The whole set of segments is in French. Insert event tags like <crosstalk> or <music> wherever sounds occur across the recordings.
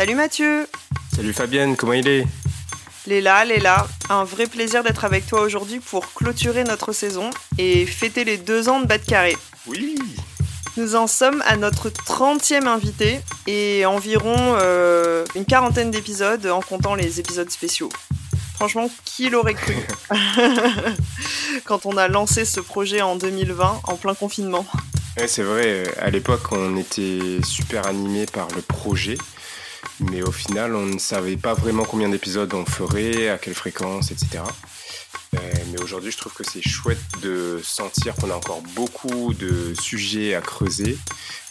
Salut Mathieu Salut Fabienne, comment il est? Léla, Léla, un vrai plaisir d'être avec toi aujourd'hui pour clôturer notre saison et fêter les deux ans de Bas de Carré. Oui Nous en sommes à notre 30e invité et environ euh, une quarantaine d'épisodes en comptant les épisodes spéciaux. Franchement, qui l'aurait cru? <laughs> <laughs> Quand on a lancé ce projet en 2020, en plein confinement. Ouais, c'est vrai, à l'époque on était super animé par le projet, mais au final on ne savait pas vraiment combien d'épisodes on ferait, à quelle fréquence, etc. Euh, mais aujourd'hui je trouve que c'est chouette de sentir qu'on a encore beaucoup de sujets à creuser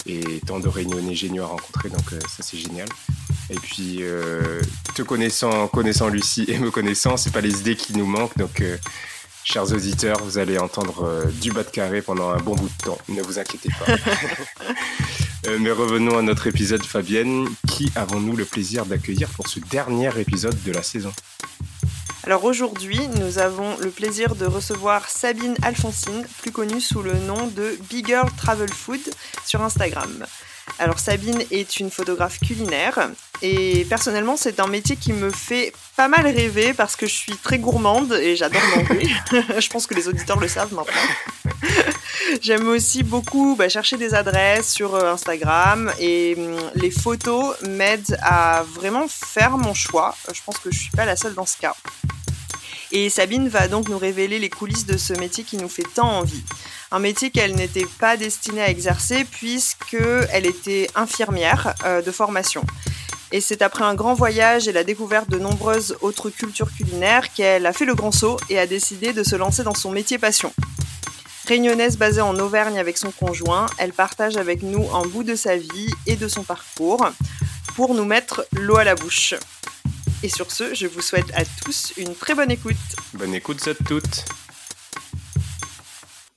et tant de réunionnais géniaux à rencontrer, donc euh, ça c'est génial. Et puis, euh, te connaissant, connaissant Lucie et me connaissant, c'est pas les idées qui nous manquent. Donc, chers auditeurs, vous allez entendre du bas de carré pendant un bon bout de temps. Ne vous inquiétez pas. <laughs> Euh, mais revenons à notre épisode, Fabienne. Qui avons-nous le plaisir d'accueillir pour ce dernier épisode de la saison? Alors aujourd'hui, nous avons le plaisir de recevoir Sabine Alphonsine, plus connue sous le nom de Big Girl Travel Food sur Instagram. Alors Sabine est une photographe culinaire et personnellement c'est un métier qui me fait pas mal rêver parce que je suis très gourmande et j'adore manger. <laughs> <laughs> je pense que les auditeurs le savent maintenant. J'aime aussi beaucoup bah, chercher des adresses sur euh, Instagram et hum, les photos m'aident à vraiment faire mon choix. Je pense que je suis pas la seule dans ce cas. Et Sabine va donc nous révéler les coulisses de ce métier qui nous fait tant envie. Un métier qu'elle n'était pas destinée à exercer puisqu'elle était infirmière euh, de formation. Et c'est après un grand voyage et la découverte de nombreuses autres cultures culinaires qu'elle a fait le grand saut et a décidé de se lancer dans son métier passion. Réunionnaise basée en Auvergne avec son conjoint, elle partage avec nous un bout de sa vie et de son parcours pour nous mettre l'eau à la bouche. Et sur ce, je vous souhaite à tous une très bonne écoute. Bonne écoute à toutes.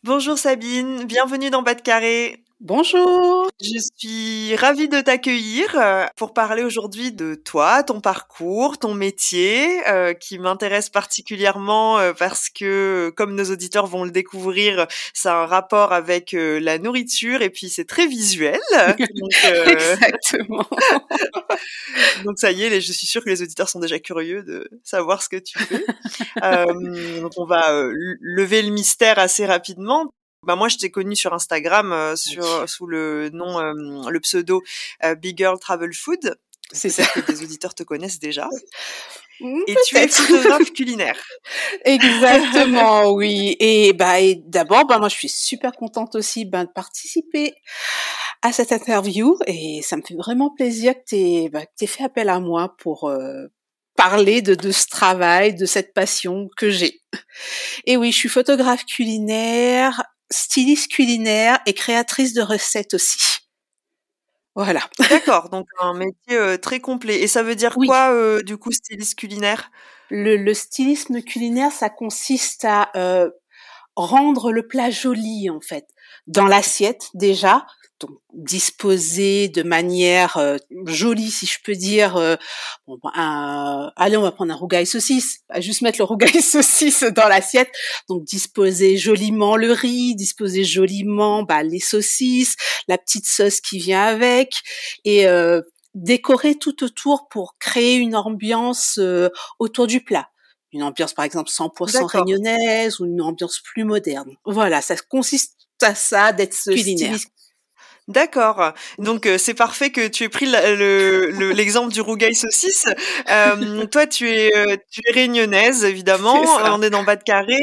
Bonjour Sabine, bienvenue dans Bas de Carré. Bonjour. Je suis ravie de t'accueillir euh, pour parler aujourd'hui de toi, ton parcours, ton métier, euh, qui m'intéresse particulièrement euh, parce que, comme nos auditeurs vont le découvrir, ça a un rapport avec euh, la nourriture et puis c'est très visuel. Donc, <laughs> euh, Exactement. <laughs> donc ça y est, je suis sûre que les auditeurs sont déjà curieux de savoir ce que tu fais. <laughs> Donc on va lever le mystère assez rapidement. Bah moi, je t'ai connu sur Instagram euh, sur, sous le nom, euh, le pseudo euh, Big Girl Travel Food. C'est ça. Que des auditeurs te connaissent déjà. Mm, Et tu es photographe <laughs> culinaire. Exactement, <laughs> oui. Et bah, d'abord, bah, moi, je suis super contente aussi ben, de participer à cette interview et ça me fait vraiment plaisir que tu bah, que t'aies fait appel à moi pour euh, parler de, de ce travail, de cette passion que j'ai. Et oui, je suis photographe culinaire, styliste culinaire et créatrice de recettes aussi. Voilà. <laughs> D'accord, donc un métier euh, très complet. Et ça veut dire Oui. quoi, euh, du coup, styliste culinaire? Le, le stylisme culinaire, ça consiste à euh, rendre le plat joli en fait dans l'assiette déjà, donc disposé de manière euh, jolie si je peux dire. euh, bon, ben, un- allez, on va prendre un rougail saucisse, Pas juste mettre le rougail <laughs> saucisse dans l'assiette. Donc disposer joliment le riz, disposer joliment bah, les saucisses, la petite sauce qui vient avec et euh, décorer tout autour pour créer une ambiance euh, autour du plat. Une ambiance par exemple 100% D'accord. réunionnaise ou une ambiance plus moderne. Voilà, ça consiste à ça d'être Culinaire. styliste. D'accord. Donc euh, c'est parfait que tu aies pris la- le- le- <laughs> l'exemple du rougail saucisse. Euh, toi, tu es, euh, tu es réunionnaise, évidemment. On est dans Bas de Carré.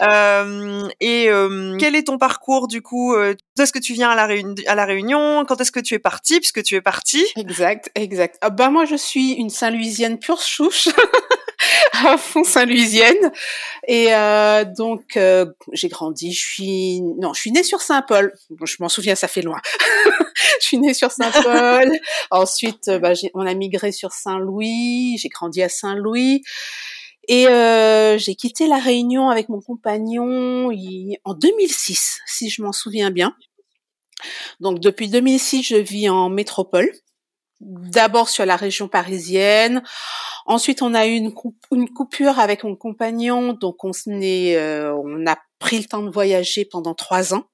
Euh, et euh, quel est ton parcours du coup Quand est-ce que tu viens à la, Réuni- à la Réunion? Quand est-ce que tu es parti Puisque tu es parti. Exact, exact. Ah bah moi je suis une Saint-Louisienne pure souche. <laughs> <laughs> à fond Saint-Louisienne. Et euh, donc euh, j'ai grandi. Je suis non, je suis née sur Saint-Paul. je m'en souviens, ça fait loin. <laughs> je suis née sur Saint-Paul. <laughs> Ensuite, euh, bah, on a migré sur Saint-Louis. J'ai grandi à Saint-Louis. Et euh, j'ai quitté la Réunion avec mon compagnon en 2006, si je m'en souviens bien. Donc depuis 2006, je vis en métropole d'abord sur la région parisienne. Ensuite, on a eu une, une coupure avec mon compagnon, donc on, est, euh, on a pris le temps de voyager pendant trois ans.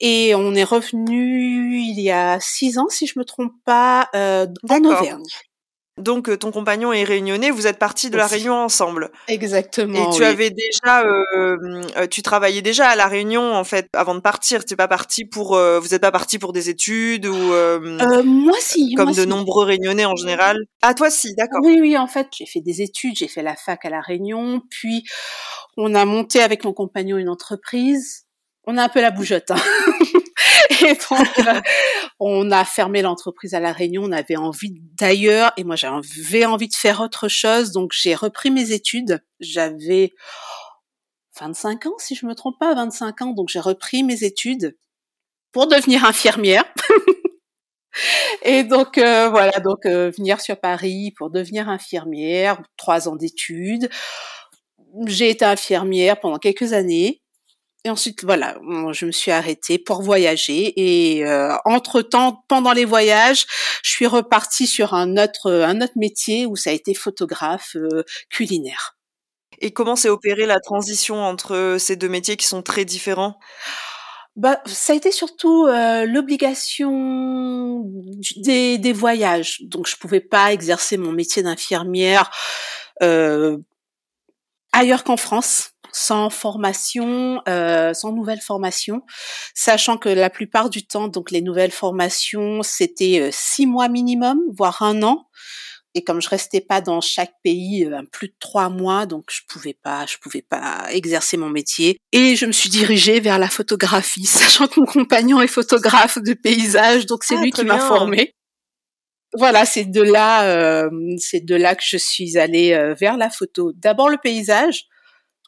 Et on est revenu il y a six ans, si je me trompe pas, euh, en Auvergne. Donc, euh, ton compagnon est réunionnais, vous êtes partis de la Réunion ensemble. Exactement. Et tu avais déjà, euh, euh, tu travaillais déjà à la Réunion en fait avant de partir. Tu pas parti pour, vous n'êtes pas parti pour des études ou moi si, comme de nombreux Réunionnais en général. Ah toi si, d'accord. Oui oui, en fait j'ai fait des études, j'ai fait la fac à la Réunion, puis on a monté avec mon compagnon une entreprise. On a un peu la bougeotte. Hein. <laughs> <laughs> Donc, euh, on a fermé l'entreprise à La Réunion. On avait envie d'ailleurs, et moi j'avais envie de faire autre chose. Donc, j'ai repris mes études. J'avais 25 ans, si je me trompe pas, 25 ans. Donc, j'ai repris mes études pour devenir infirmière. <laughs> Et donc euh, voilà, donc euh, venir sur Paris pour devenir infirmière, trois ans d'études. J'ai été infirmière pendant quelques années. Et ensuite, voilà, je me suis arrêtée pour voyager. Et euh, entre-temps, pendant les voyages, je suis repartie sur un autre, un autre métier où ça a été photographe euh, culinaire. Et comment s'est opérée la transition entre ces deux métiers qui sont très différents? Bah, ça a été surtout euh, l'obligation des, des, voyages. Donc, je pouvais pas exercer mon métier d'infirmière euh, ailleurs qu'en France sans formation, euh, sans nouvelle formation, sachant que la plupart du temps, donc les nouvelles formations, c'était euh, six mois minimum, voire un an. Et comme je restais pas dans chaque pays euh, plus de trois mois, donc je pouvais pas, je pouvais pas exercer mon métier. Et je me suis dirigée vers la photographie, <laughs> sachant que mon compagnon est photographe de paysage, donc c'est ah, lui qui m'a formée. Voilà, c'est de là, euh, c'est de là que je suis allée vers la photo. D'abord le paysage,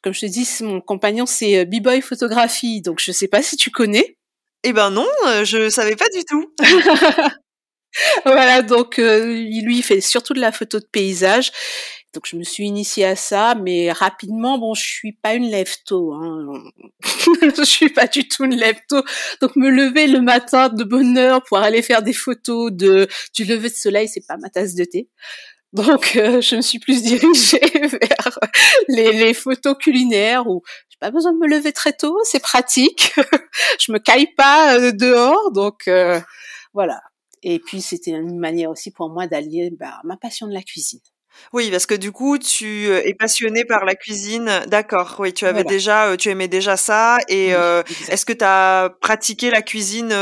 comme je te dis, mon compagnon c'est euh, B-Boy Photographie, donc je sais pas si tu connais. Eh ben non, euh, je savais pas du tout. <laughs> voilà, donc euh, lui il fait surtout de la photo de paysage. Donc je me suis initiée à ça, mais rapidement, bon, je suis pas une lève-tôt, hein. <laughs> je suis pas du tout une lève-tôt. Donc me lever le matin de bonne heure pour aller faire des photos de du lever de soleil, c'est pas ma tasse de thé. Donc, euh, je me suis plus <laughs> dirigée vers les, les photos culinaires où j'ai pas besoin de me lever très tôt, c'est pratique. <laughs> je me caille pas euh, dehors, donc euh, voilà. Et puis, c'était une manière aussi pour moi d'allier bah, ma passion de la cuisine. Oui, parce que du coup, tu es passionnée par la cuisine. D'accord. Oui, tu avais déjà, tu aimais déjà ça. Et est-ce que tu as pratiqué la cuisine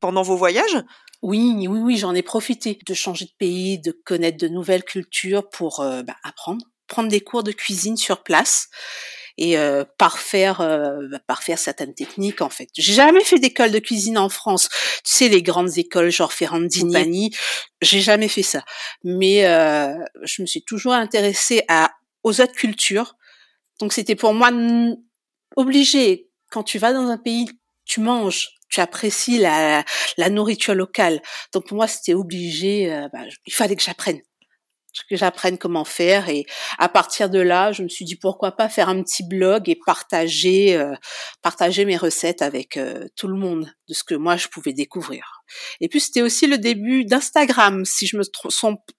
pendant vos voyages? Oui, oui, oui, j'en ai profité de changer de pays, de connaître de nouvelles cultures pour euh, bah, apprendre, prendre des cours de cuisine sur place et euh, parfaire euh, bah, parfaire certaines techniques en fait. J'ai jamais fait d'école de cuisine en France. Tu sais les grandes écoles genre Ferrandini, j'ai jamais fait ça. Mais euh, je me suis toujours intéressée à aux autres cultures. Donc c'était pour moi obligé quand tu vas dans un pays, tu manges tu apprécies la, la nourriture locale. Donc pour moi, c'était obligé, euh, bah, il fallait que j'apprenne. Que j'apprenne comment faire et à partir de là je me suis dit pourquoi pas faire un petit blog et partager euh, partager mes recettes avec euh, tout le monde de ce que moi je pouvais découvrir. Et puis c'était aussi le début d'Instagram si je me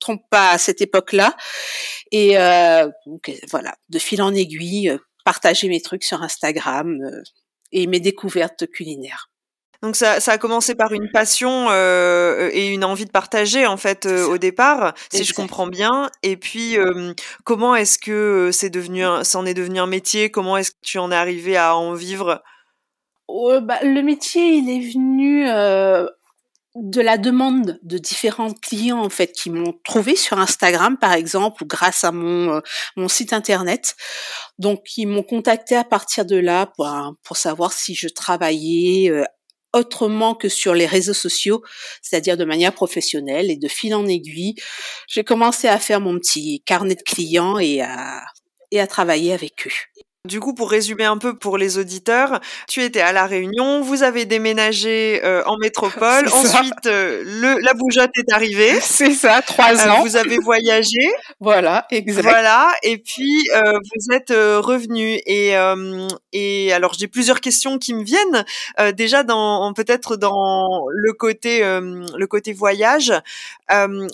trompe pas à cette époque là et donc voilà de fil en aiguille partager mes trucs sur Instagram et mes découvertes culinaires donc ça, ça, a commencé par une passion euh, et une envie de partager en fait euh, au départ, si je comprends bien. Et puis euh, comment est-ce que c'est devenu, ça en est devenu un métier? Comment est-ce que tu en es arrivé à en vivre? Oh, bah, Le métier, il est venu de la demande de différents clients en fait qui m'ont trouvé sur Instagram par exemple ou grâce à mon mon site internet. Donc ils m'ont contacté à partir de là pour, pour savoir si je travaillais autrement que sur les réseaux sociaux, c'est-à-dire de manière professionnelle et de fil en aiguille. J'ai commencé à faire mon petit carnet de clients et à, et à travailler avec eux. Du coup, pour résumer un peu pour les auditeurs, tu étais à La Réunion, vous avez déménagé euh, en métropole, <laughs> ensuite euh, le, la bougeotte est arrivée. <laughs> C'est ça, trois euh, ans. vous avez voyagé. <laughs> voilà, exact. Voilà, et puis vous êtes revenu. Et, et alors j'ai plusieurs questions qui me viennent. déjà dans peut-être dans le côté le côté voyage.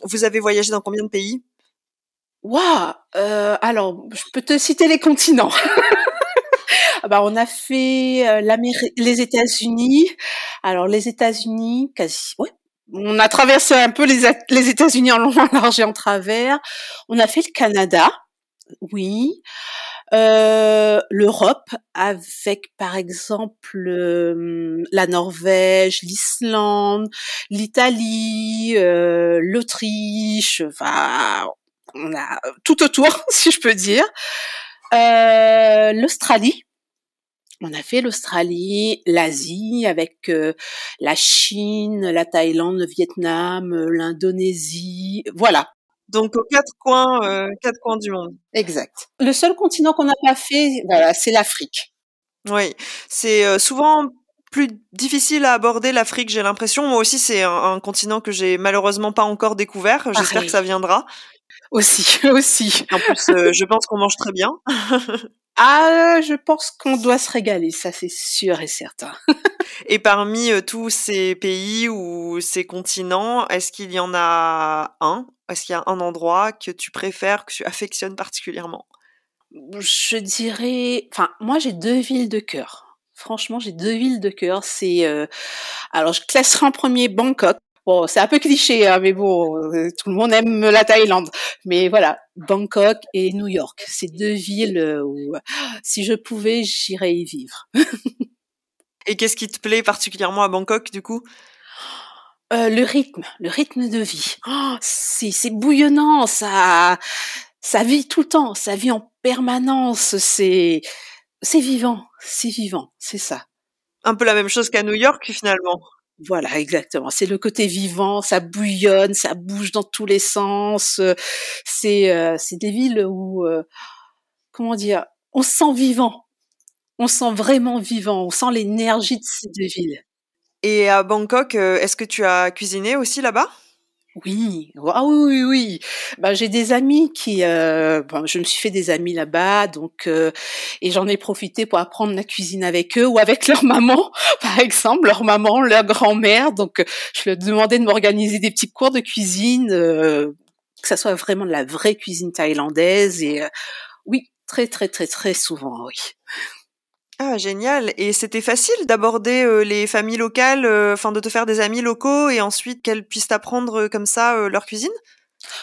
vous avez voyagé dans combien de pays? Waouh euh, Alors, je peux te citer les continents. Ah <laughs> bah, on a fait euh, les États-Unis. Alors les États-Unis, quasi. Ouais. On a traversé un peu les, États-Unis en long, en large et en travers. On a fait le Canada, oui. Euh, L'Europe avec par exemple euh, la Norvège, l'Islande, l'Italie, euh, l'Autriche, on a tout autour, <laughs> si je peux dire. Euh, L'Australie. On a fait l'Australie, l'Asie avec euh, la Chine, la Thaïlande, le Vietnam, euh, l'Indonésie, voilà. Donc aux quatre coins, quatre coins du monde. Exact. Le seul continent qu'on n'a pas fait, voilà, c'est l'Afrique. Oui, c'est souvent plus difficile à aborder l'Afrique, j'ai l'impression. Moi aussi, c'est un, un, continent que j'ai malheureusement pas encore découvert. J'espère que ça viendra. Aussi, <laughs> aussi. En plus, euh, je pense qu'on mange très bien. <laughs> ah, je pense qu'on doit se régaler, ça c'est sûr et certain. <laughs> et parmi euh, tous ces pays ou ces continents, est-ce qu'il y en a un? Est-ce qu'il y a un endroit que tu préfères, que tu affectionnes particulièrement? Je dirais, enfin, moi j'ai deux villes de cœur. Franchement, j'ai deux villes de cœur. C'est, euh, alors je classerai en premier Bangkok Bon, c'est un peu cliché, hein, mais bon, euh, tout le monde aime la Thaïlande. Mais voilà, Bangkok et New York, c'est deux villes où, si je pouvais, j'irais y vivre. <laughs> et qu'est-ce qui te plaît particulièrement à Bangkok, du coup? Euh, Le rythme, le rythme de vie. Oh, c'est bouillonnant, ça, ça vit tout le temps, ça vit en permanence. C'est, c'est vivant, c'est vivant, c'est ça. Un peu la même chose qu'à New York, finalement. Voilà, exactement. C'est le côté vivant, ça bouillonne, ça bouge dans tous les sens. Euh, c'est euh, c'est des villes où euh, comment dire, on se sent vivant. On se sent vraiment vivant, on sent l'énergie de ces deux villes. Et à Bangkok, est-ce que tu as cuisiné aussi là-bas? Oui, ah oui, oui, Ben, j'ai des amis qui, euh, je me suis fait des amis là-bas, donc euh, et j'en ai profité pour apprendre la cuisine avec eux ou avec <laughs> leur maman, par exemple, leur maman, leur grand-mère. Donc, je leur demandais de m'organiser des petits cours de cuisine, euh, que ça soit vraiment de la vraie cuisine thaïlandaise. Et oui, très, très, très, très souvent, oui. Ah génial et c'était facile d'aborder, euh, les familles locales, euh, enfin de te faire des amis locaux et ensuite qu'elles puissent apprendre, euh, comme ça, leur cuisine?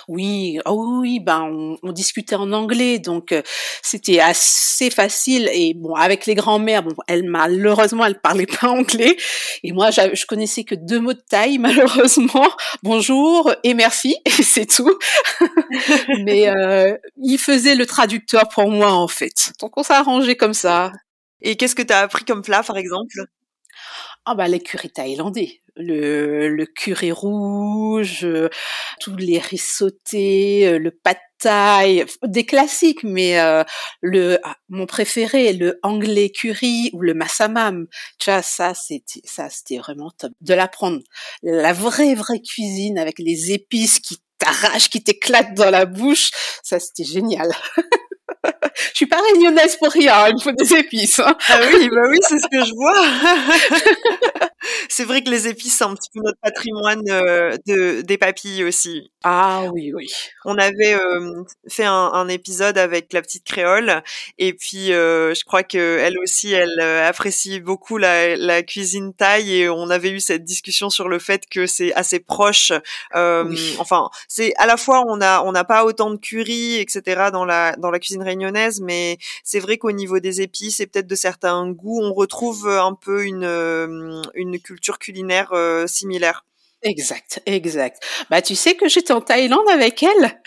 Oui, ah oui, ben on, discutait en anglais, donc c'était assez facile. Et bon, avec les grands-mères, bon, elles malheureusement, elles parlaient pas anglais, et moi, je connaissais que deux mots de taille, <laughs> malheureusement. Bonjour et merci, <laughs> et c'est tout. <laughs> Mais euh, ils faisaient le traducteur pour moi, en fait. Donc on s'est arrangé comme ça. Et qu'est-ce que tu as appris comme plat, par exemple? Ah bah les currys thaïlandais, le, le curry rouge, euh, tous les riz euh, le pad thai, des classiques, mais euh, le ah, mon préféré, le anglais curry ou le massamam, tu vois ça c'était ça c'était vraiment top de l'apprendre. La vraie vraie cuisine avec les épices qui t'arrachent, qui t'éclatent dans la bouche, ça c'était génial. <laughs> je suis pas réunionnaise pour rien, il me faut des épices. Hein. Ah oui, bah oui, c'est ce que je vois. <laughs> c'est vrai que les épices, c'est un petit peu notre patrimoine euh, de, des papilles aussi. Ah oui, oui. On avait euh, fait un, un, épisode avec la petite créole, et puis euh, je crois que elle aussi, elle apprécie beaucoup la, la, cuisine thaï, et on avait eu cette discussion sur le fait que c'est assez proche. Enfin, c'est à la fois on a on n'a pas autant de curry, etc. dans la dans la cuisine réunionnaise, mais c'est vrai qu'au niveau des épices et peut-être de certains goûts, on retrouve un peu une, euh, une culture culinaire euh, similaire. Exact, exact. Bah tu sais que j'étais en Thaïlande avec elle.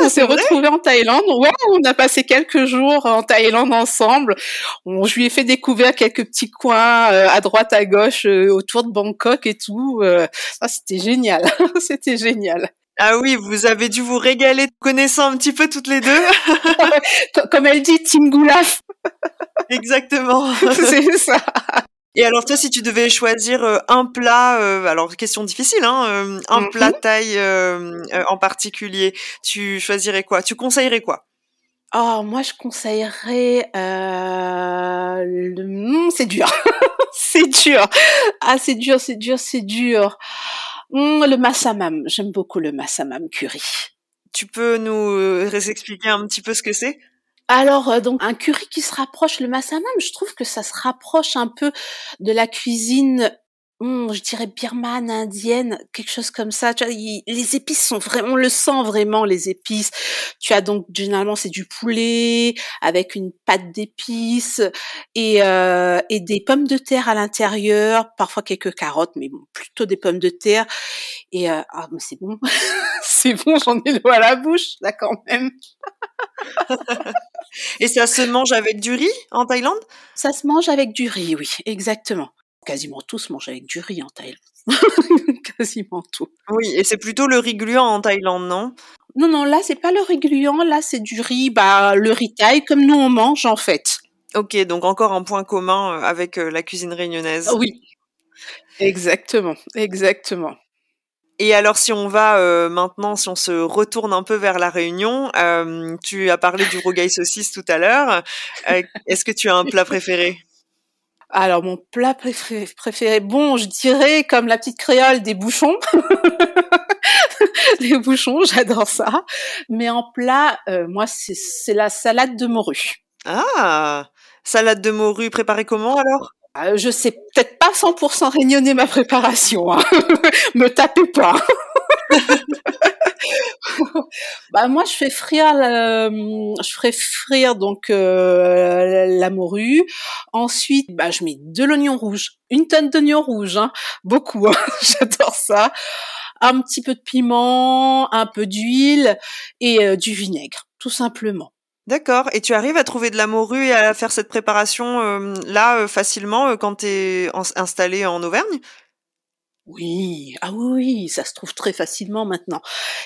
on s'est retrouvés en Thaïlande. Ouais, on a passé quelques jours en Thaïlande ensemble. On, je lui ai fait découvrir quelques petits coins euh, à droite, à gauche, euh, autour de Bangkok et tout. Euh, ça, c'était génial. <laughs> c'était génial. Ah oui, vous avez dû vous régaler connaissant un petit peu toutes les deux. <laughs> Comme elle dit, Team Goulaf. <laughs> Exactement. C'est <laughs> ça. Et alors toi, si tu devais choisir euh, un plat, euh, alors question difficile, hein, euh, un Mhm. plat thaï en particulier, tu choisirais quoi? Tu conseillerais quoi? Oh, moi, je conseillerais. Euh, le... hmm, c'est dur. c'est dur. Ah, c'est dur, c'est dur, c'est dur. Hmm, le massamam. J'aime beaucoup le massamam curry. Tu peux nous euh, expliquer un petit peu ce que c'est? Alors, euh, donc, un curry qui se rapproche, le massamam, je trouve que ça se rapproche un peu de la cuisine, hmm, je dirais birmane, indienne, quelque chose comme ça. Tu vois, il- les épices sont vraiment, on le sent vraiment, les épices. Tu as donc, généralement, c'est du poulet avec une pâte d'épices et, euh, et des pommes de terre à l'intérieur, parfois quelques carottes, mais bon, plutôt des pommes de terre. Et, euh, ah, mais c'est bon. <laughs> c'est bon, j'en ai l'eau à la bouche, là, quand même. Et ça se mange avec du riz en Thaïlande? Ça se mange avec du riz, oui, exactement. Quasiment tout se mange avec du riz en Thaïlande. <laughs> Quasiment tout. Oui, et c'est plutôt le riz gluant en Thaïlande, non? Non, non, là, c'est pas le riz gluant, là, c'est du riz, bah, le riz thaï, comme nous on mange, en fait. Ok, donc encore un point commun euh, avec euh, la cuisine réunionnaise. Oui. Exactement, exactement. Et alors, si on va euh, maintenant, si on se retourne un peu vers la Réunion, euh, tu as parlé du rogaille saucisse tout à l'heure. Euh, <laughs> Est-ce que tu as un plat préféré? Alors, mon plat préféré, préféré, bon, je dirais, comme la petite créole, des bouchons. <laughs> des bouchons, j'adore ça. Mais en plat, euh, moi, c'est c'est la salade de morue. Ah, salade de morue préparée comment alors? Euh, je sais peut-être pas 100% réunionner ma préparation. Hein. <laughs> Me tapez pas. <laughs> <laughs> bah moi je fais frire le- je ferai frire donc euh, la morue. Ensuite bah je mets de l'oignon rouge, une tonne d'oignon rouge, hein. beaucoup. hein. <laughs> J'adore ça. Un petit peu de piment, un peu d'huile et euh, du vinaigre, tout simplement. D'accord. Et tu arrives à trouver de la morue et à faire cette préparation euh, là euh, facilement euh, quand tu es installé en Auvergne? Oui, ah oui, ça se trouve très facilement maintenant.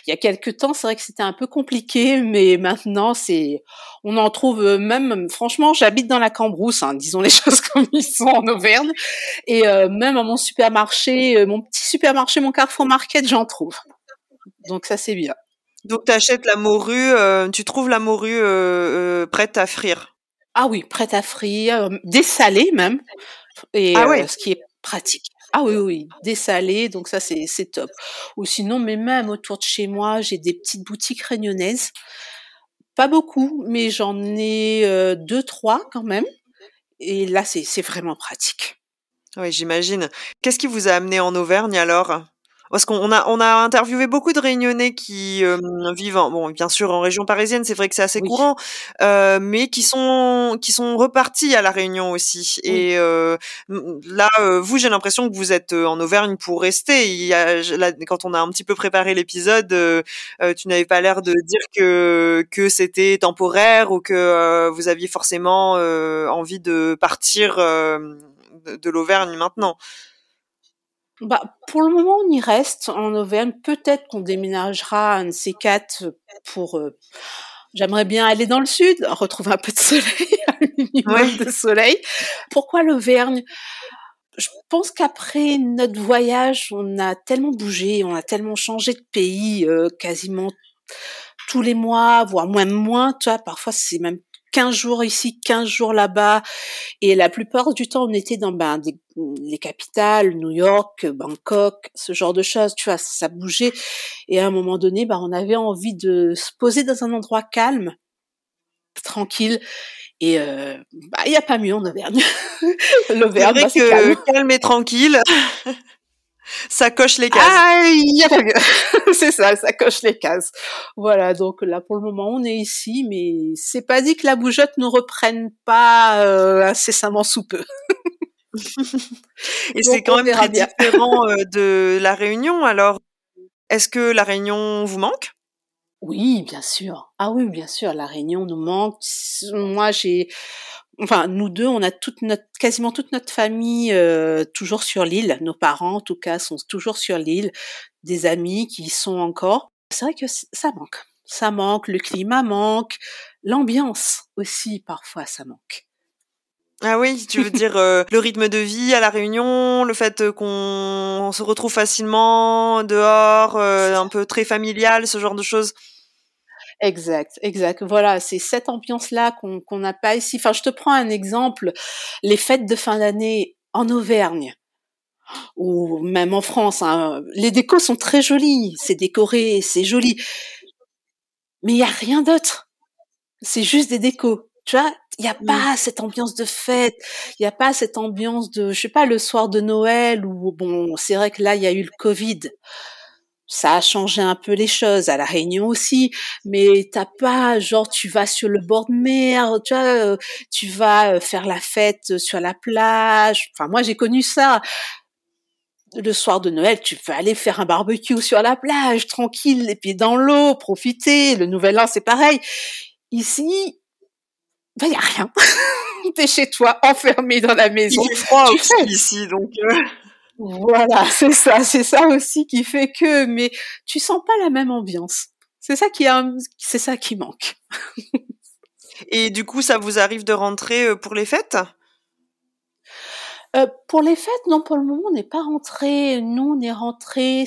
Il y a quelques temps, c'est vrai que c'était un peu compliqué, mais maintenant, c'est, on en trouve euh, même, franchement, j'habite dans la Cambrousse, hein, disons les <laughs> choses comme ils sont en Auvergne, et euh, même à mon supermarché, euh, mon petit supermarché, mon Carrefour Market, j'en trouve. Donc ça, c'est bien. Donc tu achètes la morue, euh, tu trouves la morue euh, euh, prête à frire. Ah oui, prête à frire, euh, dessalée même, et Ah ouais. ce qui est pratique. Ah oui, oui, dessalée, donc ça c'est c'est top. Ou sinon, mais même autour de chez moi, j'ai des petites boutiques réunionnaises. Pas beaucoup, mais j'en ai euh, deux, trois quand même. Et là, c'est c'est vraiment pratique. Oui, j'imagine. Qu'est-ce qui vous a amené en Auvergne alors? Parce qu'on a, on a interviewé beaucoup de Réunionnais qui euh, vivent, en- bon, bien sûr, en région parisienne, c'est vrai que c'est assez Oui. courant, euh, mais qui sont, qui sont repartis à la Réunion aussi. Oui. Et euh, là, euh, vous, j'ai l'impression que vous êtes euh, en Auvergne pour rester. Il y a, là, quand on a un petit peu préparé l'épisode, euh, tu n'avais pas l'air de dire que que c'était temporaire ou que euh, vous aviez forcément euh, envie de partir euh, de, de l'Auvergne maintenant. Bah, pour le moment, on y reste en Auvergne. Peut-être qu'on déménagera un de ces quatre pour. euh, J'aimerais bien aller dans le sud, retrouver un peu de soleil, <laughs> un minimum Ouais. de soleil. Pourquoi l'Auvergne? Je pense qu'après notre voyage, on a tellement bougé, on a tellement changé de pays, euh, quasiment tous les mois, voire même moins. Tu vois, parfois c'est même 15 jours ici, 15 jours là-bas. Et la plupart du temps, on était dans ben, des- les capitales, New York, Bangkok, ce genre de choses. Tu vois, ça bougeait. Et à un moment donné, ben, on avait envie de se poser dans un endroit calme, tranquille. Et euh, bah, il n'y a pas mieux en Auvergne. <laughs> L'Auvergne, bah, c'est calme et tranquille, <laughs> ça coche les cases. Ah, il y a pas <laughs> mieux. <laughs> c'est ça, ça coche les cases. Voilà, donc là pour le moment on est ici, mais c'est pas dit que la bougeotte ne reprenne pas euh, incessamment sous peu. <laughs> Et c'est quand même très bien. différent euh, de la Réunion. Alors, est-ce que la Réunion vous manque? Oui, bien sûr. Ah oui, bien sûr. La Réunion nous manque. Moi, j'ai, enfin, nous deux, on a toute notre, quasiment toute notre famille euh, toujours sur l'île. Nos parents, en tout cas, sont toujours sur l'île. Des amis qui y sont encore. C'est vrai que ça manque. Ça manque. Le climat manque. L'ambiance aussi, parfois, ça manque. Ah oui, tu veux dire euh, le rythme de vie à la Réunion, le fait qu'on se retrouve facilement dehors, euh, un peu très familial, ce genre de choses. Exact, exact. Voilà, c'est cette ambiance-là qu'on n'a pas ici. Enfin, je te prends un exemple. Les fêtes de fin d'année en Auvergne ou même en France, hein, les décos sont très jolis, c'est décoré, c'est joli, mais il y a rien d'autre. C'est juste des décos. Tu vois, il n'y a pas cette ambiance de fête, il n'y a pas cette ambiance de, je sais pas, le soir de Noël où, bon, c'est vrai que là, il y a eu le Covid. Ça a changé un peu les choses, à La Réunion aussi, mais t'as pas, genre, tu vas sur le bord de mer, tu vois, euh, tu vas euh, faire la fête sur la plage. Enfin, moi, j'ai connu ça le soir de Noël, tu peux aller faire un barbecue sur la plage, tranquille, les pieds dans l'eau, profiter. Le Nouvel An, c'est pareil. Ici, ben, y a rien. <laughs> T'es chez toi, enfermé dans la maison. Il froid aussi ici, donc. Euh. Voilà, <laughs> c'est ça, c'est ça aussi qui fait que, mais tu sens pas la même ambiance. C'est ça qui a, c'est ça qui manque. <laughs> Et du coup, ça vous arrive de rentrer euh, pour les fêtes? Euh, pour les fêtes, non, pour le moment, on n'est pas rentré. Nous, on est rentré.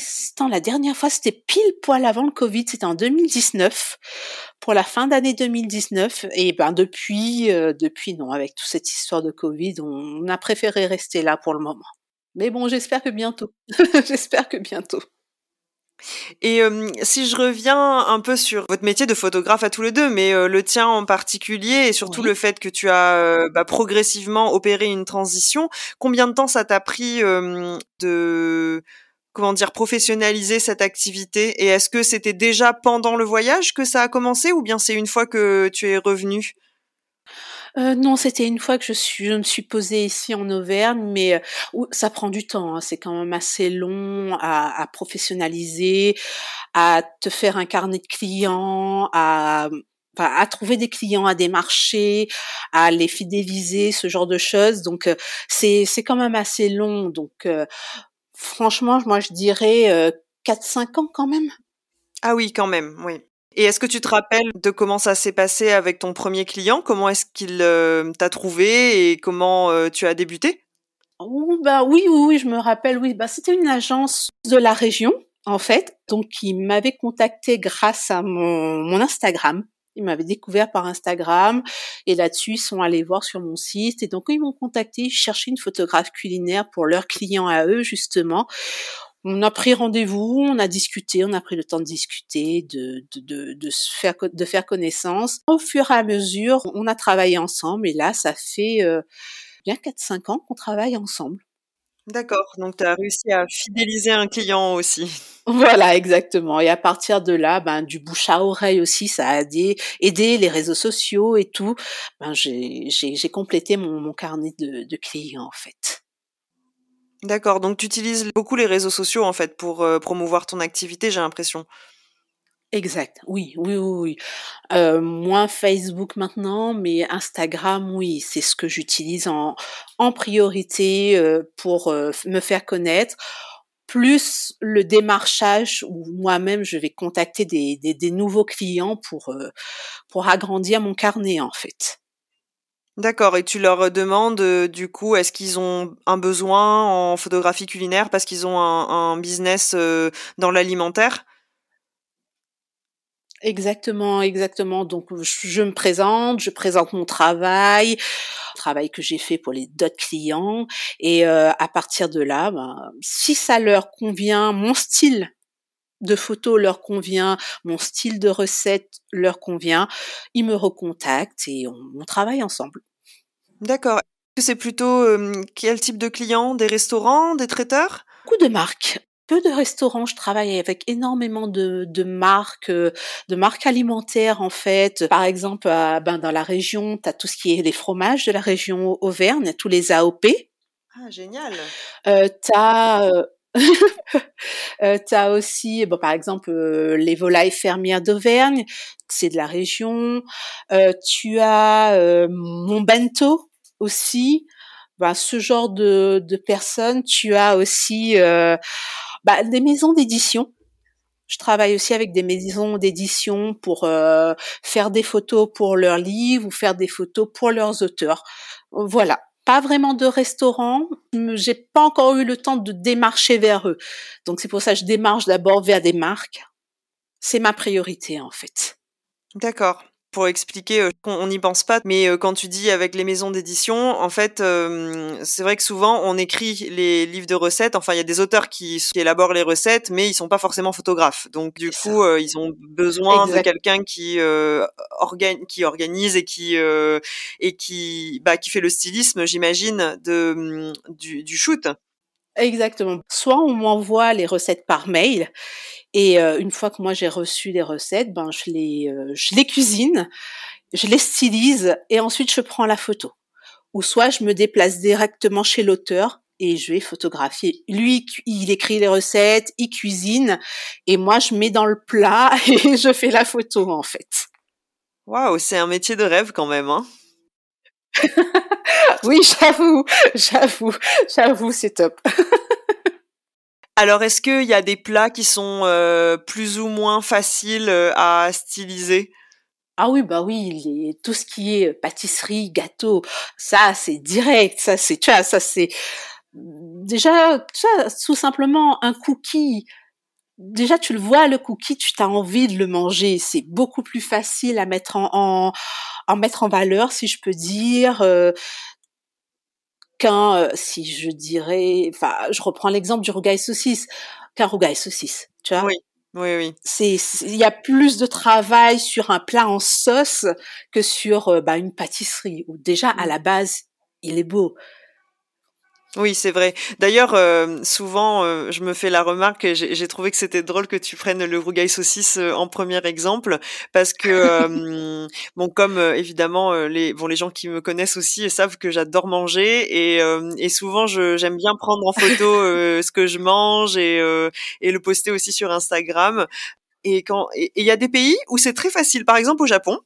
La dernière fois, c'était pile poil avant le Covid. C'était en 2019, pour la fin d'année 2019. Et ben depuis, euh, depuis non, avec toute cette histoire de Covid, on, a préféré rester là pour le moment. Mais bon, j'espère que bientôt. <laughs> j'espère que bientôt. Et si je reviens un peu sur votre métier de photographe à tous les deux, mais le tien en particulier, et surtout le fait que tu as bah, progressivement opéré une transition, combien de temps ça t'a pris de comment dire professionnaliser cette activité? Et est-ce que c'était déjà pendant le voyage que ça a commencé, ou bien c'est une fois que tu es revenu? Euh, non, c'était une fois que je, suis, je me suis posée ici en Auvergne, mais euh, ça prend du temps. Hein. c'est quand même assez long à, à, professionnaliser, à te faire un carnet de clients, à à trouver des clients, à démarcher, à les fidéliser, ce genre de choses. Donc euh, c'est c'est quand même assez long. Donc euh, franchement, moi je dirais euh, 4-5 ans quand même. Ah oui, quand même, oui. Et est-ce que tu te rappelles de comment ça s'est passé avec ton premier client? Comment est-ce qu'il euh, t'a trouvé et comment euh, tu as débuté? Oh, bah oui, oui, oui, je me rappelle. Oui, bah c'était une agence de la région en fait, donc il m'avait contacté grâce à mon, mon Instagram. Ils m'avaient découvert par Instagram et là-dessus ils sont allés voir sur mon site. Et donc ils m'ont contacté, ils cherchaient une photographe culinaire pour leurs clients à eux justement on a pris rendez-vous, on a discuté, on a pris le temps de discuter, de, de, de, faire, de faire connaissance. Au fur et à mesure, on a travaillé ensemble et là, ça fait euh, bien 4-5 ans qu'on travaille ensemble. D'accord, donc tu as réussi à fidéliser un client aussi. <laughs> Voilà, exactement. Et à partir de là, ben, du bouche à oreille aussi, ça a aidé, aidé les réseaux sociaux et tout. Ben, j'ai complété mon, mon carnet de, de clients en fait. D'accord, donc tu utilises beaucoup les réseaux sociaux en fait pour euh, promouvoir ton activité, j'ai l'impression. Exact, oui, oui, oui, oui. Euh, moins Facebook maintenant, mais Instagram, oui, c'est ce que j'utilise en, en priorité euh, pour me faire connaître. Plus le démarchage où moi-même je vais contacter des, des, des nouveaux clients pour, pour agrandir mon carnet en fait. D'accord, et tu leur demandes du coup, est-ce qu'ils ont un besoin en photographie culinaire parce qu'ils ont un, business dans l'alimentaire? Exactement, exactement. Donc je me présente, je présente mon travail, le travail que j'ai fait pour les d'autres clients, et à partir de là, ben, si ça leur convient, mon style de photo leur convient, mon style de recette leur convient, ils me recontactent et on, travaille ensemble. D'accord. C'est plutôt quel type de clients Des restaurants, des traiteurs? Beaucoup de marques. Peu de restaurants, je travaille avec énormément de, marques, de marques alimentaires en fait. Par exemple, ben, dans la région, tu as tout ce qui est les fromages de la région Auvergne, tous les AOP. Ah, génial. Euh, tu as euh, <laughs> tu as aussi, bon, par exemple, euh, les volailles fermières d'Auvergne, c'est de la région. Euh, tu as euh, mon bento aussi. Ben, ce genre de, de personnes. Tu as aussi bah, des maisons d'édition. Je travaille aussi avec des maisons d'édition pour faire des photos pour leurs livres ou faire des photos pour leurs auteurs. Voilà pas vraiment de restaurant. J'ai pas encore eu le temps de démarcher vers eux. Donc c'est pour ça que je démarche d'abord vers des marques. C'est ma priorité en fait. D'accord pour expliquer, on n'y pense pas, mais quand tu dis avec les maisons d'édition, en fait, c'est vrai que souvent on écrit les livres de recettes. Enfin, il y a des auteurs qui, élaborent les recettes, mais ils sont pas forcément photographes. Donc, du coup, ils ont besoin de quelqu'un qui qui organise et qui et qui bah, qui fait le stylisme, j'imagine, de du, du shoot. Exactement. Soit on m'envoie les recettes par mail et euh, une fois que moi j'ai reçu les recettes, ben je les euh, je les cuisine, je les stylise et ensuite je prends la photo. Ou soit je me déplace directement chez l'auteur et je vais photographier. Lui, il écrit les recettes, il cuisine et moi je mets dans le plat <laughs> et je fais la photo en fait. Waouh, c'est un métier de rêve quand même, hein <laughs> <laughs> oui, j'avoue, j'avoue, j'avoue, c'est top. <laughs> Alors, est-ce qu'il y a des plats qui sont euh, plus ou moins faciles euh, à styliser? Ah oui, bah oui, tout ce qui est pâtisserie, gâteau, ça c'est direct, ça c'est, tu vois, ça c'est déjà, tu vois, tout simplement un cookie. Déjà, tu le vois, le cookie, tu as envie de le manger. C'est beaucoup plus facile à mettre en, en, mettre en valeur, si je peux dire. Euh, qu'un, euh, si je dirais, enfin, je reprends l'exemple du rougail saucisse, qu'un rougail saucisse, tu vois. Oui. Oui, oui. C'est, il y a plus de travail sur un plat en sauce que sur euh, bah, une pâtisserie où déjà à mmh. la base il est beau. Oui, c'est vrai. D'ailleurs, euh, souvent, euh, je me fais la remarque, j'ai trouvé que c'était drôle que tu prennes le rougail saucisse euh, en premier exemple, parce que, bon, comme évidemment, les, bon, les gens qui me connaissent aussi savent que j'adore manger, et, et souvent, j'aime bien prendre en photo ce que je mange et, et le poster aussi sur Instagram. Et quand il y a des pays où c'est très facile. Par exemple, au Japon,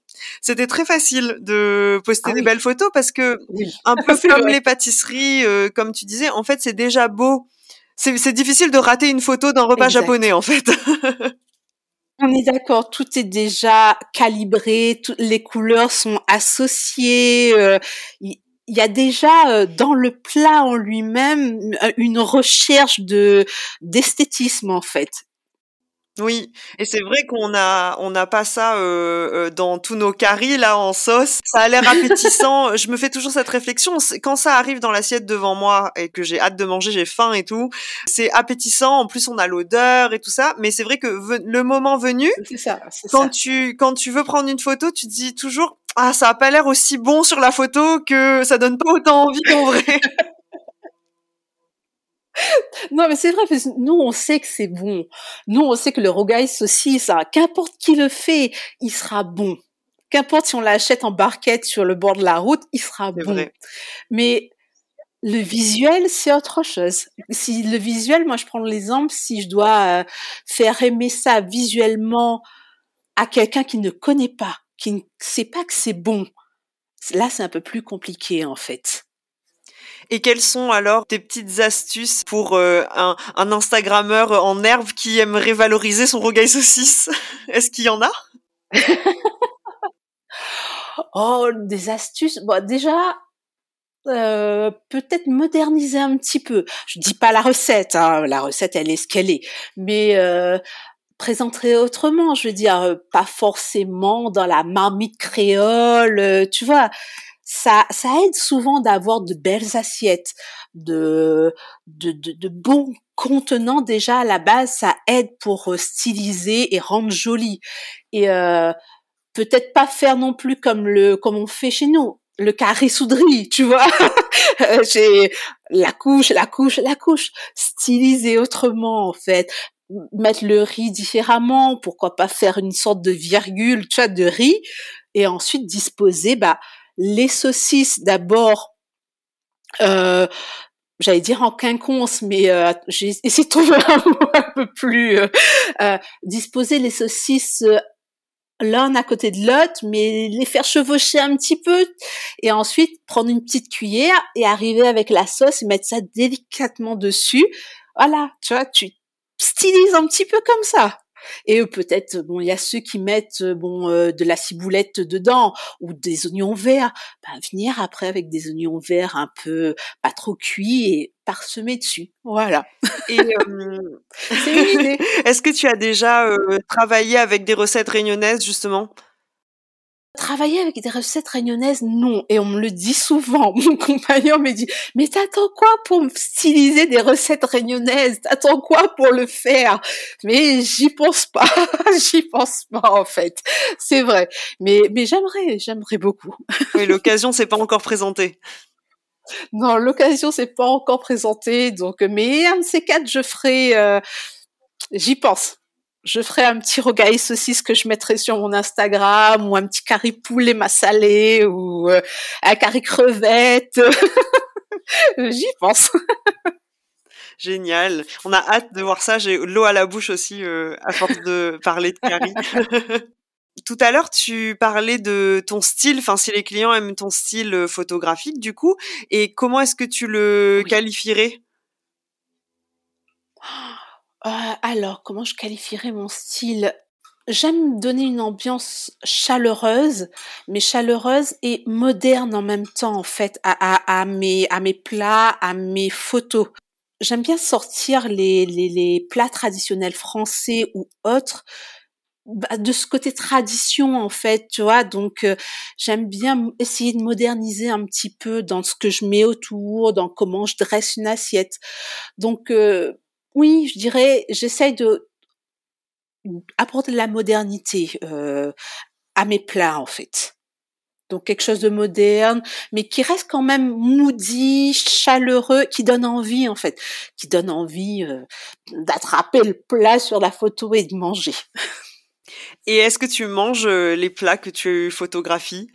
c'était très facile de poster ah des belles photos parce que un <laughs> peu comme les pâtisseries, euh, comme tu disais, en fait, c'est déjà beau. C'est difficile de rater une photo d'un repas japonais, en fait. <laughs> On est d'accord, tout est déjà calibré, toutes les couleurs sont associées. Euh, il y a déjà euh, dans le plat en lui-même une recherche de d'esthétisme en fait. Oui, et c'est vrai qu'on a on n'a pas ça euh, euh, dans tous nos caries là en sauce. Ça a l'air appétissant. <laughs> je me fais toujours cette réflexion quand ça arrive dans l'assiette devant moi et que j'ai hâte de manger, j'ai faim et tout. C'est appétissant. En plus, on a l'odeur et tout ça. Mais c'est vrai que le moment venu, ça, quand tu quand tu veux prendre une photo, tu te dis toujours ah ça a pas l'air aussi bon sur la photo que ça donne pas autant envie qu'en vrai. <laughs> non, mais c'est vrai, parce que nous, on sait que c'est bon. Nous, on sait que le rogaille saucisse, ça, qu'importe qui le fait, il sera bon. Qu'importe si on l'achète en barquette sur le bord de la route, il sera bon. Mais le visuel, c'est autre chose. Si le visuel, moi, je prends l'exemple, si je dois euh, faire aimer ça visuellement à quelqu'un qui ne connaît pas, qui ne sait pas que c'est bon, là, c'est un peu plus compliqué, en fait. Et quelles sont alors tes petites astuces pour euh, un, un Instagrammeur en herbe qui aimerait valoriser son rogaille saucisse? <laughs> Est-ce qu'il y en a? <laughs> Oh, des astuces. Bon, déjà, euh, peut-être moderniser un petit peu. Je dis pas la recette, hein. la recette elle est ce qu'elle est, mais euh, présenter autrement. Je veux dire, euh, pas forcément dans la marmite créole, euh, tu vois ça, ça aide souvent d'avoir de belles assiettes, de, de, de, bons contenants déjà à la base, ça aide pour euh, styliser et rendre joli. Et euh, peut-être pas faire non plus comme le comme on fait chez nous, le carré souderie, tu vois. <laughs> J'ai la couche, la couche, la couche, styliser autrement en fait mettre le riz différemment, pourquoi pas faire une sorte de virgule, tu vois, de riz, et ensuite disposer, bah, les saucisses d'abord euh, j'allais dire en quinconce, mais euh, j'ai essayé de trouver un mot un peu plus euh, euh, disposer les saucisses l'un à côté de l'autre, mais les faire chevaucher un petit peu, et ensuite prendre une petite cuillère et arriver avec la sauce et mettre ça délicatement dessus. Voilà, tu vois, tu stylises un petit peu comme ça. Et peut-être, bon, il y a ceux qui mettent bon de la ciboulette dedans ou des oignons verts. Ben, venir après avec des oignons verts un peu pas trop cuits et parsemer dessus. Voilà. Et <laughs> c'est une idée. <laughs> Est-ce que tu as déjà travaillé avec des recettes réunionnaises justement? Travailler avec des recettes réunionnaises, non. Et on me le dit souvent. <laughs> Mon compagnon me dit, mais t'attends quoi pour styliser des recettes réunionnaises? T'attends quoi pour le faire Mais j'y pense pas. <laughs> j'y pense pas, en fait. C'est vrai. Mais, mais j'aimerais, j'aimerais beaucoup. oui, l'occasion s'est pas encore présentée. Non, l'occasion s'est pas encore présentée. Donc, mais un de ces quatre, je ferai, euh, j'y pense je ferai un petit rogaille saucisse que je mettrai sur mon Instagram ou un petit curry poulet massalé ou euh, un curry crevette. <laughs> J'y pense. Génial. On a hâte de voir ça. J'ai l'eau à la bouche aussi euh, à force de parler de curry. <laughs> Tout à l'heure, tu parlais de ton style, enfin si les clients aiment ton style euh, photographique du coup, et comment est-ce que tu le qualifierais? Euh, alors, comment je qualifierais mon style? J'aime donner une ambiance chaleureuse, mais chaleureuse et moderne en même temps, en fait, à, mes, plats, à mes photos. J'aime bien sortir les plats traditionnels français ou autres bah, de ce côté tradition en fait, tu vois. Donc euh, j'aime bien essayer de moderniser un petit peu dans ce que je mets autour, dans comment je dresse une assiette. Donc euh, oui, je dirais, j'essaye de apporter de la modernité euh, à mes plats en fait. Donc quelque chose de moderne, mais qui reste quand même moody, chaleureux, qui donne envie en fait, qui donne envie euh, d'attraper le plat sur la photo et de manger. Et est-ce que tu manges euh, les plats que tu photographies?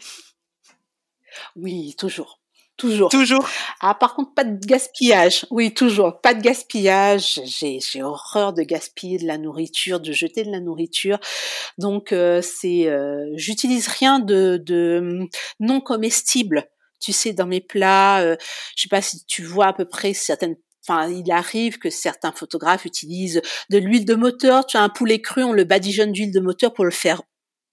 Oui, toujours. Toujours. Toujours. Ah, par contre, pas de gaspillage. Oui, toujours. Pas de gaspillage. J'ai, j'ai horreur de gaspiller de la nourriture, de jeter de la nourriture. Donc, euh, c'est, euh, j'utilise rien de, de hum, non comestible. Tu sais, dans mes plats, euh, je sais pas si tu vois à peu près certaines Enfin, il arrive que certains photographes utilisent de l'huile de moteur. Tu as un poulet cru, on le badigeonne d'huile de moteur pour le faire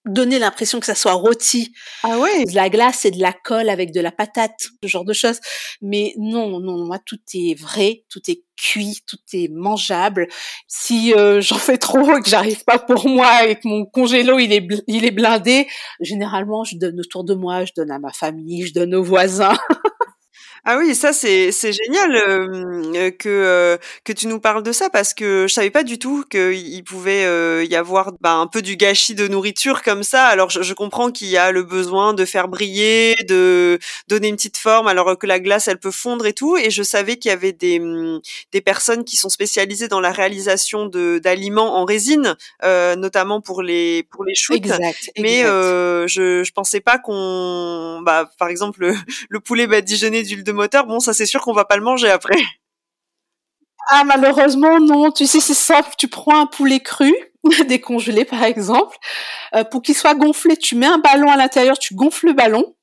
donner l'impression que ça soit rôti. Ah ouais. De la glace et de la colle avec de la patate, ce genre de choses. Mais non, non, moi tout est vrai, tout est cuit, tout est mangeable. Si euh, <laughs> j'en fais trop et que j'arrive pas pour moi et que mon congélo il est il est blindé, généralement je donne autour de moi, je donne à ma famille, je donne aux voisins. <laughs> Ah oui, ça c'est c'est génial euh, que euh, que tu nous parles de ça parce que je savais pas du tout qu'il pouvait euh, y avoir bah, un peu du gâchis de nourriture comme ça. Alors je, je comprends qu'il y a le besoin de faire briller, de donner une petite forme alors que la glace elle peut fondre et tout. Et je savais qu'il y avait des mm, des personnes qui sont spécialisées dans la réalisation de d'aliments en résine, notamment pour les pour les shoots. Exact. Mais je je pensais pas qu'on bah par exemple le, le poulet badigeonné d'huile de moteur, bon, ça c'est sûr qu'on va pas le manger après. <laughs> Ah malheureusement non, tu sais c'est simple, tu prends un poulet cru, <laughs> décongelé par exemple, euh, pour qu'il soit gonflé, tu mets un ballon à l'intérieur, tu gonfles le ballon,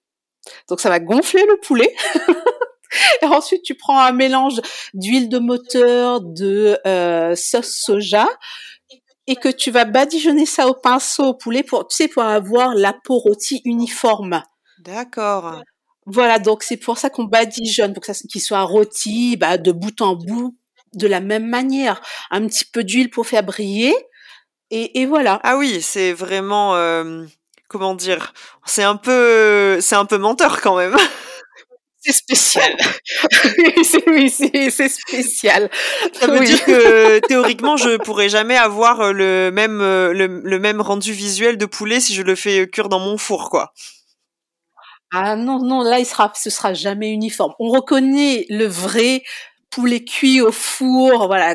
donc ça va gonfler le poulet. <laughs> Et ensuite tu prends un mélange d'huile de moteur, de euh, sauce soja, et que tu vas badigeonner ça au pinceau au poulet pour, tu sais, pour avoir la peau rôtie uniforme. D'accord. Voilà, donc c'est pour ça qu'on badigeonne, pour que ça, qu'il soit rôti, bah, de bout en bout, de la même manière. Un petit peu d'huile pour faire briller, et, et voilà. Ah oui, c'est vraiment, euh, comment dire, c'est un peu, c'est un peu menteur quand même. <laughs> C'est spécial. <laughs> oui, c'est spécial. Ça veut dire que théoriquement, je pourrais jamais avoir le même, le, le même rendu visuel de poulet si je le fais cuire dans mon four, quoi. Ah non, non, là, il sera, ce sera jamais uniforme. On reconnaît le vrai poulet cuit au four, voilà,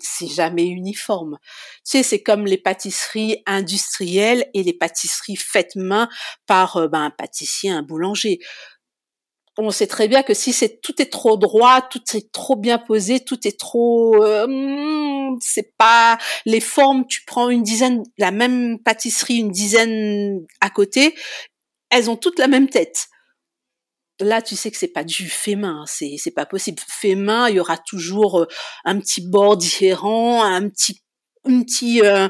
c'est jamais uniforme. Tu sais, c'est comme les pâtisseries industrielles et les pâtisseries faites main par euh, ben, un pâtissier, un boulanger. on sait très bien que si c'est tout est trop droit, tout est trop bien posé, tout est trop, euh, hmm, c'est pas les formes. Tu prends une dizaine, la même pâtisserie, une dizaine à côté, elles ont toutes la même tête. Là, tu sais que c'est pas du fait main, c'est c'est pas possible. Fait main, il y aura toujours euh, un petit bord différent, un petit, un petit, euh,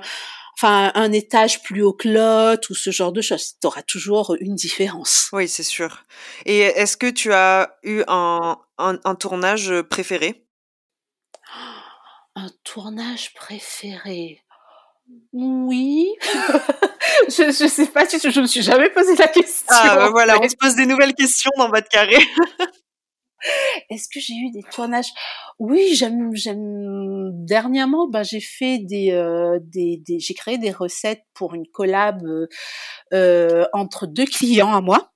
enfin un étage plus haut que l'autre ou ce genre de choses. Tu auras toujours une différence. Oui, c'est sûr. Et est-ce que tu as eu un, un, un tournage préféré? Un tournage préféré? Oui. <laughs> je, je sais pas, je, je me suis jamais posé la question. Ah, bah voilà, on se pose des nouvelles questions dans votre carré. <laughs> Est-ce que j'ai eu des tournages? Oui, j'aime, j'aime. Dernièrement, bah, j'ai fait des, euh, des, des j'ai créé des recettes pour une collab euh, euh, entre deux clients à moi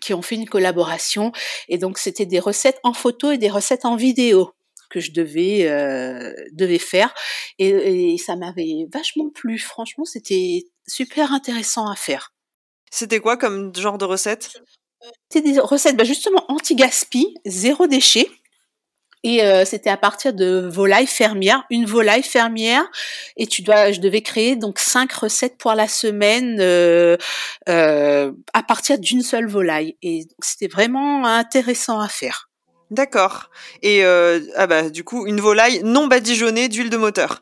qui ont fait une collaboration et donc c'était des recettes en photo et des recettes en vidéo que je devais euh, devais faire et, et ça m'avait vachement plu. Franchement, c'était super intéressant à faire. C'était quoi comme genre de recette? C'était des recettes bah, justement anti-gaspi, zéro déchet. Et euh, c'était à partir de volailles fermières, une volaille fermière, et tu dois, je devais créer donc cinq recettes pour la semaine euh, euh, à partir d'une seule volaille. Et c'était vraiment intéressant à faire. D'accord. Et ah bah du coup une volaille non badigeonnée d'huile de moteur.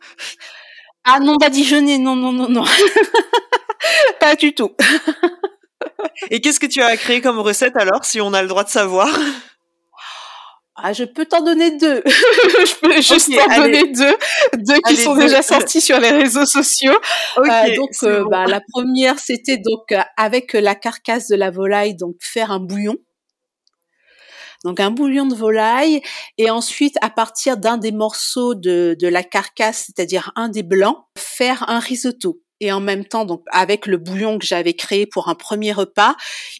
Ah non badigeonnée, non non non non, <laughs> pas du tout. Et qu'est-ce que tu as créé comme recette alors, si on a le droit de savoir? Ah, je peux t'en donner deux. <laughs> je peux juste t'en donner deux, deux qui Allez, sont deux. déjà sortis sur les réseaux sociaux. Ok, Euh, donc, euh, bon. bah, la première, c'était donc euh, avec la carcasse de la volaille, donc faire un bouillon. Donc un bouillon de volaille et ensuite à partir d'un des morceaux de, de la carcasse, c'est-à-dire un des blancs, faire un risotto. Et en même temps, donc avec le bouillon que j'avais créé pour un premier repas,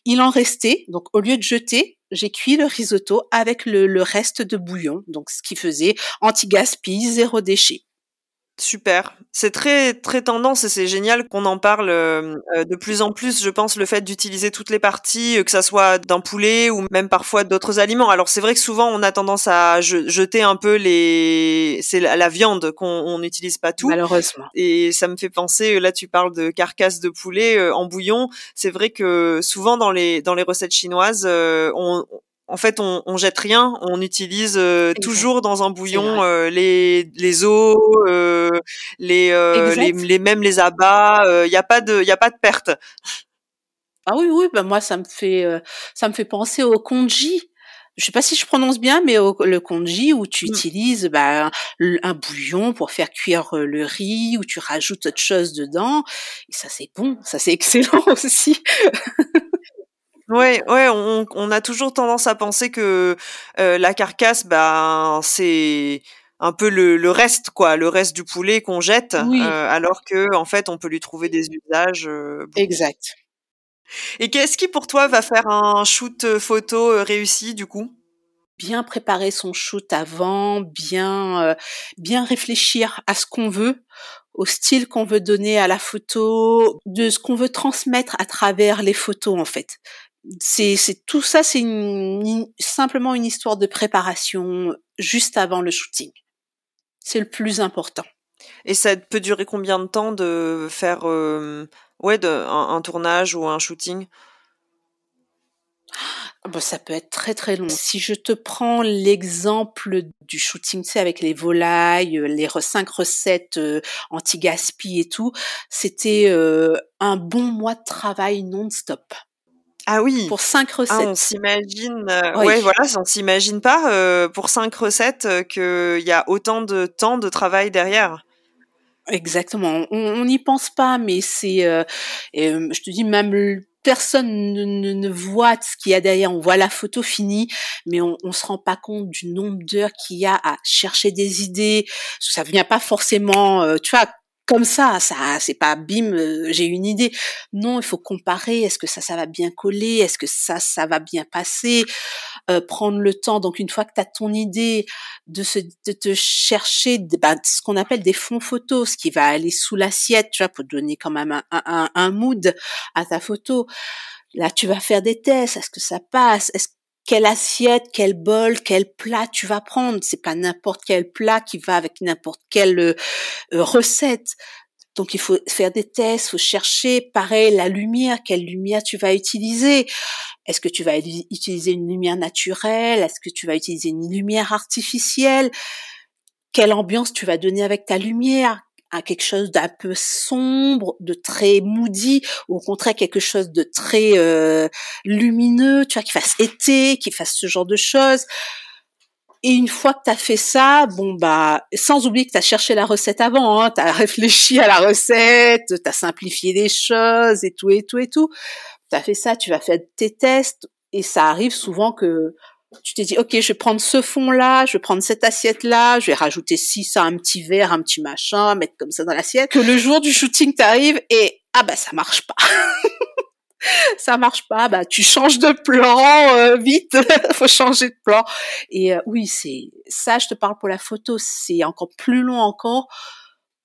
il en restait. Donc au lieu de jeter, j'ai cuit le risotto avec le, le reste de bouillon. Donc ce qui faisait anti-gaspi, zéro déchet. Super. C'est très très tendance et c'est génial qu'on en parle euh, euh, de plus en plus. Je pense le fait d'utiliser toutes les parties, euh, que ça soit d'un poulet ou même parfois d'autres aliments. Alors c'est vrai que souvent on a tendance à je- jeter un peu les c'est la, la viande qu'on on n'utilise pas tout. Malheureusement. Et ça me fait penser, là tu parles de carcasse de poulet euh, en bouillon. C'est vrai que souvent dans les dans les recettes chinoises, euh, on en fait, on, on jette rien, on utilise euh, toujours dans un bouillon euh, les les os, euh, les, euh, les les même les abats. Il y a pas de y a pas de perte. Ah oui, oui, bah moi ça me fait euh, ça me fait penser au congee. Je sais pas si je prononce bien, mais au, le congee où tu Mm. utilises bah, un, bouillon pour faire cuire euh, le riz, où tu rajoutes autre chose dedans. Et ça c'est bon, ça c'est <laughs> excellent aussi. Ouais, ouais, on, on a toujours tendance à penser que euh, la carcasse, ben c'est un peu le, le reste quoi, le reste du poulet qu'on jette, Oui. euh, alors que en fait on peut lui trouver des usages. euh. Exact. Et qu'est-ce qui pour toi va faire un shoot photo réussi du coup? Bien préparer son shoot avant, bien bien réfléchir à ce qu'on veut, au style qu'on veut donner à la photo, de ce qu'on veut transmettre à travers les photos en fait. C'est tout ça, c'est simplement une histoire de préparation juste avant le shooting. C'est le plus important. Et ça peut durer combien de temps de faire euh, ouais de, un, un tournage ou un shooting? Ah bah, ça peut être très très long. Si je te prends l'exemple du shooting, tu sais, avec les volailles, euh, les cinq recettes euh, anti-gaspi et tout, c'était euh, un bon mois de travail non-stop Ah oui. pour cinq Ah, on recettes. s'imagine, euh, Oui. ouais, voilà, on s'imagine pas euh, pour cinq recettes euh, qu'il y a autant de temps de travail derrière. Exactement. On on n'y pense pas, mais c'est, je te dis, même personne ne, ne, ne voit ce qu'il y a derrière. On voit la photo finie, mais on, on se rend pas compte du nombre d'heures qu'il y a à chercher des idées. Ça vient pas forcément, tu vois, comme ça. Ça, c'est pas bim, euh, j'ai une idée. Non, il faut comparer. Est-ce que ça, ça va bien coller Est-ce que ça, ça va bien passer Euh, Prendre le temps. Donc, une fois que tu as ton idée, de, se, de te chercher bah, ce qu'on appelle des fonds photos, ce qui va aller sous l'assiette, tu vois, pour donner quand même un, un, un- un mood à ta photo. Là, tu vas faire des tests. Est-ce que ça passe Est-ce quelle assiette, quel bol, quel plat tu vas prendre. C'est pas n'importe quel plat qui va avec n'importe quelle euh, euh, recette. Donc il faut faire des tests, faut chercher, pareil, la lumière, quelle lumière tu vas utiliser. Est-ce que tu vas utiliser une lumière naturelle? Est-ce que tu vas utiliser une lumière artificielle? Quelle ambiance tu vas donner avec ta lumière? À quelque chose d'un peu sombre, de très moody, ou au contraire quelque chose de très euh, lumineux, tu vois, qui fasse été, qui fasse ce genre de choses. Et une fois que tu as fait ça, bon bah, sans oublier que tu as cherché la recette avant, hein, tu as <laughs> réfléchi à la recette, tu as simplifié les choses et tout et tout et tout. Tu as fait ça, tu vas faire tes tests et ça arrive souvent que tu t'es dit, OK, je vais prendre ce fond-là, je vais prendre cette assiette-là, je vais rajouter ci, ça, un petit verre, un petit machin, mettre comme ça dans l'assiette. Que le jour du shooting t'arrive et, ah bah, ça marche pas. <laughs> ça marche pas, bah, tu changes de plan, euh, vite, <laughs> faut changer de plan. Et euh, oui, c'est, ça, je te parle pour la photo, c'est encore plus long encore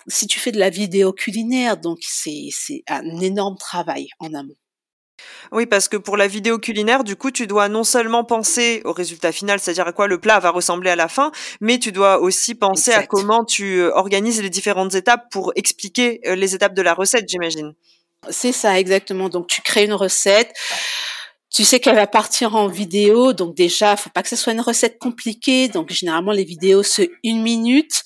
si tu fais de la vidéo culinaire, donc c'est, c'est un énorme travail en amont. Oui, parce que pour la vidéo culinaire, du coup, tu dois non seulement penser au résultat final, c'est-à-dire à quoi le plat va ressembler à la fin, mais tu dois aussi penser à comment tu euh, organises les différentes étapes pour expliquer euh, les étapes de la recette, j'imagine. C'est ça, exactement. Donc, tu crées une recette tu sais qu'elle va partir en vidéo, donc déjà, faut pas que ce soit une recette compliquée. Donc généralement les vidéos c'est une minute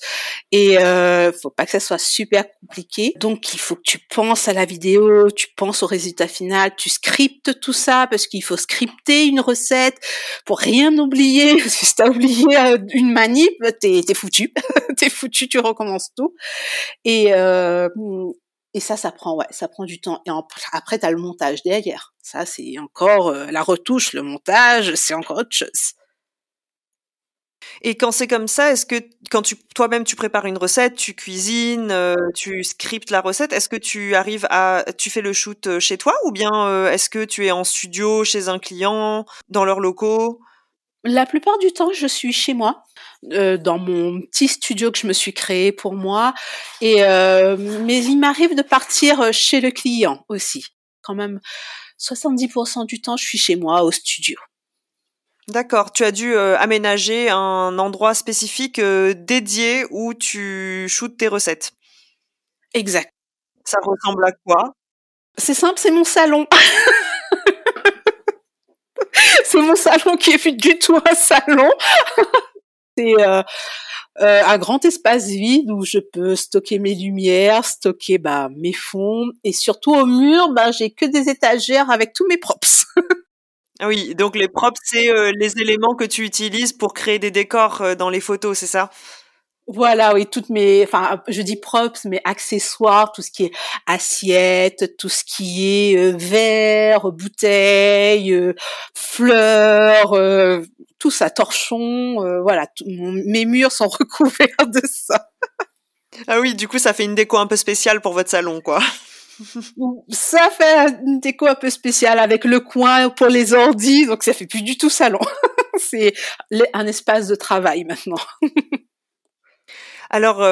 et euh, faut pas que ça soit super compliqué. Donc il faut que tu penses à la vidéo, tu penses au résultat final, tu scriptes tout ça parce qu'il faut scripter une recette pour rien oublier. <laughs> Si t'as oublié euh, une manip, t'es es foutu, <laughs> t'es foutu, tu recommences tout. Et euh, et ça, ça prend, ouais, ça prend du temps. Et après, tu as le montage derrière. Ça, c'est encore euh, la retouche, le montage, c'est encore autre chose. Et quand c'est comme ça, est-ce que quand tu toi-même tu prépares une recette, tu cuisines, euh, tu scriptes la recette, est-ce que tu arrives à tu fais le shoot euh, chez toi ou bien est-ce que tu es en studio chez un client dans leurs locaux? La plupart du temps, je suis chez moi, euh, dans mon petit studio que je me suis créé pour moi. Et euh, mais il m'arrive de partir euh, chez le client aussi. Quand même, 70% du temps, je suis chez moi au studio. D'accord. Tu as dû aménager un endroit spécifique dédié où tu shootes tes recettes. Exact. Ça ressemble à quoi? C'est simple, c'est mon salon. <laughs> c'est mon salon qui est plus du tout un salon. <laughs> c'est euh, euh, un grand espace vide où je peux stocker mes lumières, stocker bah, mes fonds et surtout au mur, bah, j'ai que des étagères avec tous mes props. <laughs> Ah oui, donc les props, c'est euh, les éléments que tu utilises pour créer des décors dans les photos, c'est ça? Voilà, oui, toutes mes, enfin, je dis props, mais accessoires, tout ce qui est assiette, tout ce qui est euh, verre, bouteille, euh, fleurs, euh, tout ça, torchon, voilà, mes murs sont <laughs> recouverts de ça. ah oui, du coup, ça fait une déco un peu spéciale pour votre salon, quoi. ça fait une déco un peu spéciale avec le coin pour les ordis, donc ça fait plus du tout salon. <laughs> C'est un espace de travail maintenant. <laughs> Alors,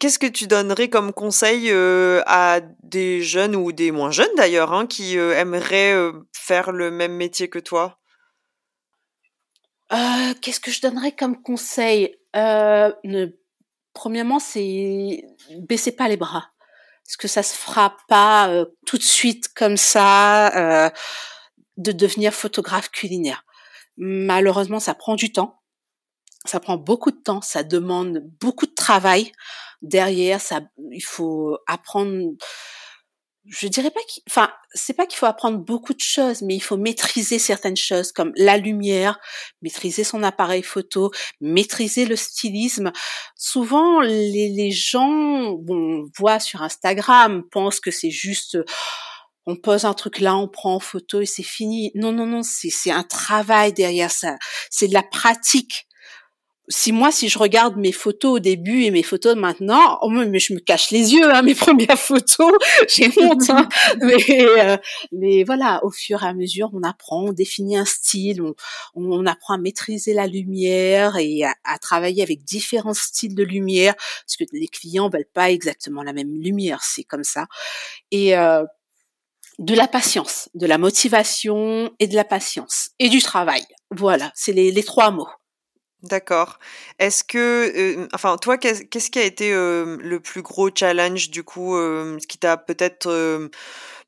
qu'est-ce que tu donnerais comme conseil à des jeunes ou des moins jeunes d'ailleurs, hein, qui aimeraient faire le même métier que toi? Euh, Qu'est-ce que je donnerais comme conseil? Euh, Premièrement, c'est baissez pas les bras, parce que ça se fera pas tout de suite comme ça de devenir photographe culinaire. Malheureusement, ça prend du temps ça prend beaucoup de temps, ça demande beaucoup de travail derrière. Ça, il faut apprendre. Je dirais pas qu'il, enfin, c'est pas qu'il faut apprendre beaucoup de choses, mais il faut maîtriser certaines choses comme la lumière, maîtriser son appareil photo, maîtriser le stylisme. Souvent, les, gens, bon, on voit sur Instagram, pensent que c'est juste, on pose un truc là, on prend en photo et c'est fini. Non, non, non, c'est un travail derrière ça. C'est de la pratique si moi, si je regarde mes photos au début et mes photos maintenant, oh, mais je me cache les yeux, hein, mes <laughs> premières photos, <laughs> j'ai honte. Hein. <laughs> mais, euh, mais voilà, au fur et à mesure, on apprend, on définit un style, on, on apprend à maîtriser la lumière et à, travailler avec différents styles de lumière, parce que les clients veulent pas exactement la même lumière, c'est comme ça. Et euh, de la patience, de la motivation et de la patience et du travail. Voilà, c'est les, les trois mots. D'accord. Est-ce que, euh, enfin, toi, qu'est-ce qui a été euh, le plus gros challenge du coup, euh, ce qui t'a peut-être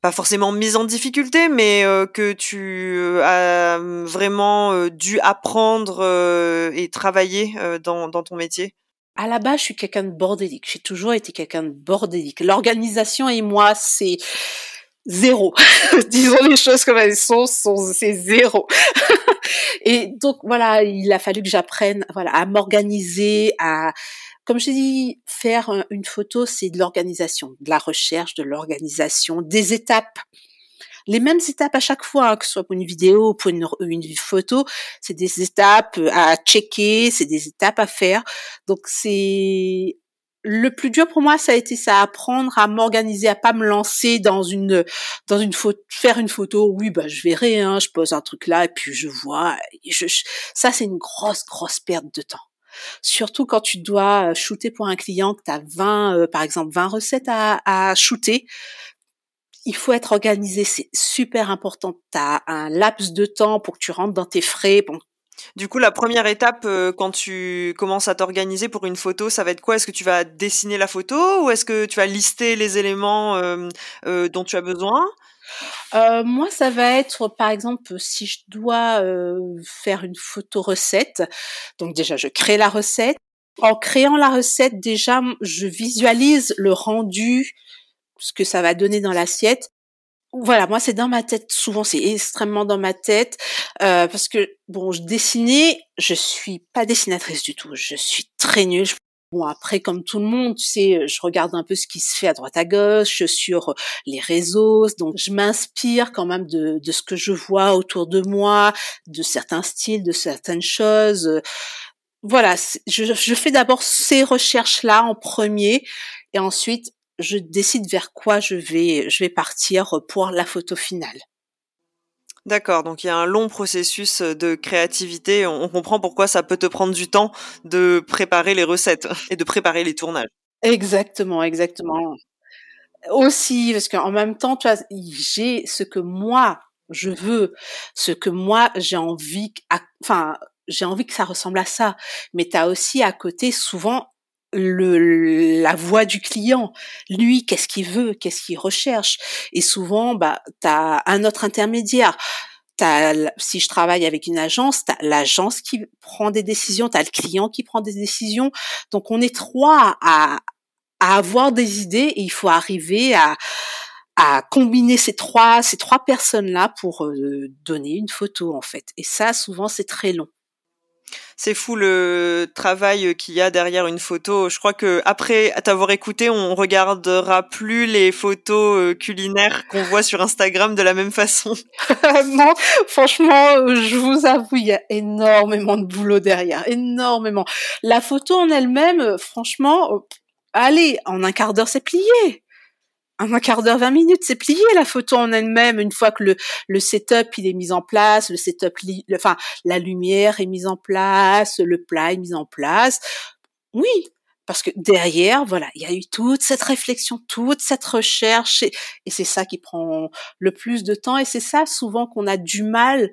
pas forcément mis en difficulté, mais que tu as vraiment dû apprendre et travailler dans, dans ton métier? À la base, je suis quelqu'un de bordélique. J'ai toujours été quelqu'un de bordélique. L'organisation et moi, c'est zéro. <laughs> Disons les choses comme elles sont, sont c'est zéro. <laughs> <laughs> et donc voilà, il a fallu que j'apprenne voilà à m'organiser, à comme je dis, faire une photo, c'est de l'organisation, de la recherche, de l'organisation, des étapes. Les mêmes étapes à chaque fois, hein, que ce soit pour une vidéo ou pour une, une photo, c'est des étapes à checker, c'est des étapes à faire. Donc c'est le plus dur pour moi, ça a été ça, apprendre à m'organiser, à pas me lancer dans une dans une photo, faire une photo. Oui, bah je verrai, hein, je pose un truc là et puis je vois. ça, c'est une grosse grosse perte de temps. Surtout quand tu dois shooter pour un client, que tu as 20, euh, par exemple, 20 recettes à, à shooter. Il faut être organisé, c'est super important. Tu as un laps de temps pour que tu rentres dans tes frais, du coup, la première étape euh, quand tu commences à t'organiser pour une photo, ça va être quoi? Est-ce que tu vas dessiner la photo ou est-ce que tu vas lister les éléments euh, euh, dont tu as besoin? Moi, ça va être, par exemple, si je dois faire une photo recette. Donc déjà, je crée la recette. En créant la recette, déjà, je visualise le rendu, ce que ça va donner dans l'assiette voilà, moi c'est dans ma tête. Souvent c'est extrêmement dans ma tête euh, parce que bon, je dessinais, je suis pas dessinatrice du tout. Je suis très nulle. Bon après, comme tout le monde, tu sais, je regarde un peu ce qui se fait à droite à gauche sur les réseaux, donc je m'inspire quand même de, de ce que je vois autour de moi, de certains styles, de certaines choses. Voilà, je, je fais d'abord ces recherches-là en premier, et ensuite je décide vers quoi je vais, je vais partir pour la photo finale. D'accord, donc il y a un long processus de créativité. On comprend pourquoi ça peut te prendre du temps de préparer les recettes <laughs> et de préparer les tournages. Exactement, exactement. Aussi, parce qu'en même temps, tu vois, j'ai ce que moi je veux, ce que moi j'ai envie, enfin, j'ai envie que ça ressemble à ça. Mais tu as aussi à côté souvent le, la voix du client. Lui, qu'est-ce qu'il veut, qu'est-ce qu'il recherche? Et souvent, bah, tu as un autre intermédiaire. As, si je travaille avec une agence, tu as l'agence qui prend des décisions, tu as le client qui prend des décisions. Donc, on est trois à, à avoir des idées et il faut arriver à, à combiner ces trois, ces trois personnes-là pour euh, donner une photo, en fait. Et ça, souvent, c'est très long c'est fou le travail qu'il y a derrière une photo. Je crois que après t'avoir écouté, on regardera plus les photos euh, culinaires qu'on voit sur Instagram de la même façon. <laughs> non, franchement, je vous avoue, il y a énormément de boulot derrière, énormément. La photo en elle-même, franchement, allez, en un quart d'heure, c'est plié un quart d'heure, 20 minutes, c'est plié la photo en elle-même une fois que le, le setup il est mis en place, le setup, enfin la lumière est mise en place, le plat est mis en place. Oui, parce que derrière, voilà, il y a eu toute cette réflexion, toute cette recherche, et, et c'est ça qui prend le plus de temps, et c'est ça souvent qu'on a du mal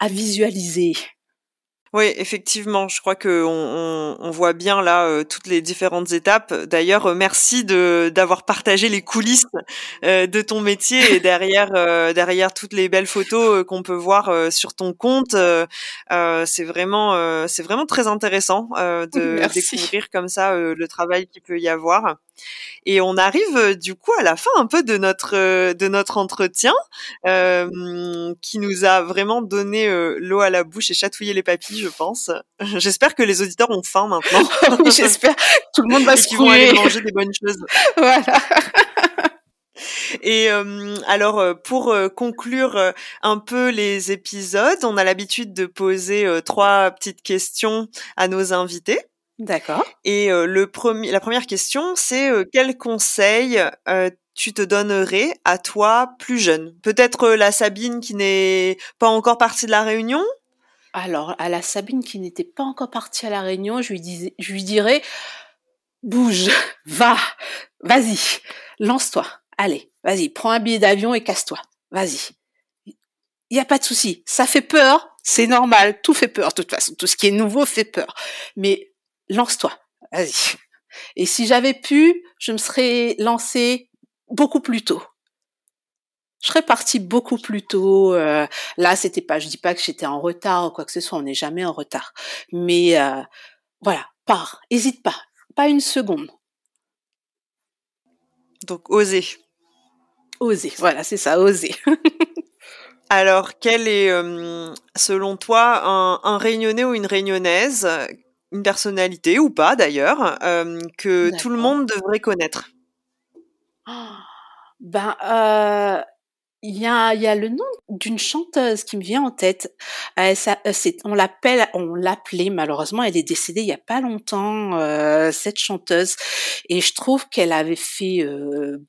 à visualiser. Oui, effectivement, je crois que on, on, voit bien là euh, toutes les différentes étapes. D'ailleurs, euh, merci de d'avoir partagé les coulisses euh, de ton métier et derrière derrière toutes les belles photos qu'on peut voir sur ton compte. c'est vraiment c'est vraiment très intéressant de <laughs> découvrir comme ça le travail qu'il peut y avoir. Et on arrive euh, du coup à la fin un peu de notre euh, de notre entretien euh, qui nous a vraiment donné l'eau à la bouche et chatouillé les papilles, je pense. <laughs> J'espère que les auditeurs ont faim maintenant. <laughs> oui, j'espère. Tout le monde va se vont aller manger des bonnes choses. <laughs> voilà. Et alors pour conclure un peu les épisodes, on a l'habitude de poser trois petites questions à nos invités. D'accord. Et le premier, la première question, c'est quel conseil tu te donnerais à toi plus jeune? Peut-être la Sabine qui n'est pas encore partie de la réunion? Alors, à la Sabine qui n'était pas encore partie à la réunion, je lui, disais, je lui dirais bouge, <laughs> va, vas-y, lance-toi, allez, vas-y, prends un billet d'avion et casse-toi, vas-y. Il n'y a pas de souci, ça fait peur, C'est normal, tout fait peur de toute façon, tout ce qui est nouveau fait peur. Mais lance-toi, vas-y. Et si j'avais pu, je me serais lancée beaucoup plus tôt. Je serais partie beaucoup plus tôt. Euh, là, c'était pas, je dis pas que j'étais en retard ou quoi que ce soit. On n'est jamais en retard. Mais euh, voilà, pars, hésite pas, pas une seconde. Donc oser. Oser, voilà, c'est ça, oser. Alors, quel est, euh, selon toi, un, un Réunionnais ou une Réunionnaise, une personnalité ou pas d'ailleurs, euh, que tout le monde devrait connaître. <gasps> Ben, euh, il y a, y a le nom d'une chanteuse qui me vient en tête. Euh, ça, c'est, on l'appelle, on l'appelait malheureusement, elle est décédée il y a pas longtemps cette chanteuse, et je trouve qu'elle avait fait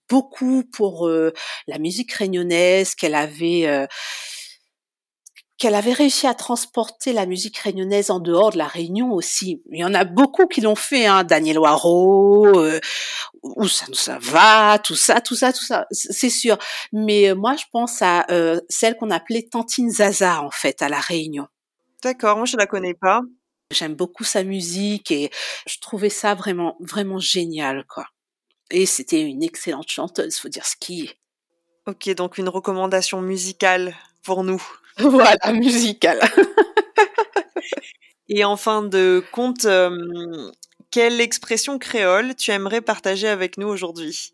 beaucoup pour la musique réunionnaise, qu'elle avait qu'elle avait réussi à transporter la musique réunionnaise en dehors de la Réunion aussi. Il y en a beaucoup qui l'ont fait, hein, Daniel Waro, euh, où ça nous ça va, tout ça, tout ça, tout ça, c'est sûr. Mais euh, moi, je pense à euh, celle qu'on appelait Tantine Zaza en fait à la Réunion. D'accord, moi je la connais pas. J'aime beaucoup sa musique et je trouvais ça vraiment vraiment génial quoi. Et c'était une excellente chanteuse, faut dire ce qui est. Ok, donc une recommandation musicale pour nous. <laughs> voilà, musicale. Et en fin de compte, euh, quelle expression créole tu aimerais partager avec nous aujourd'hui?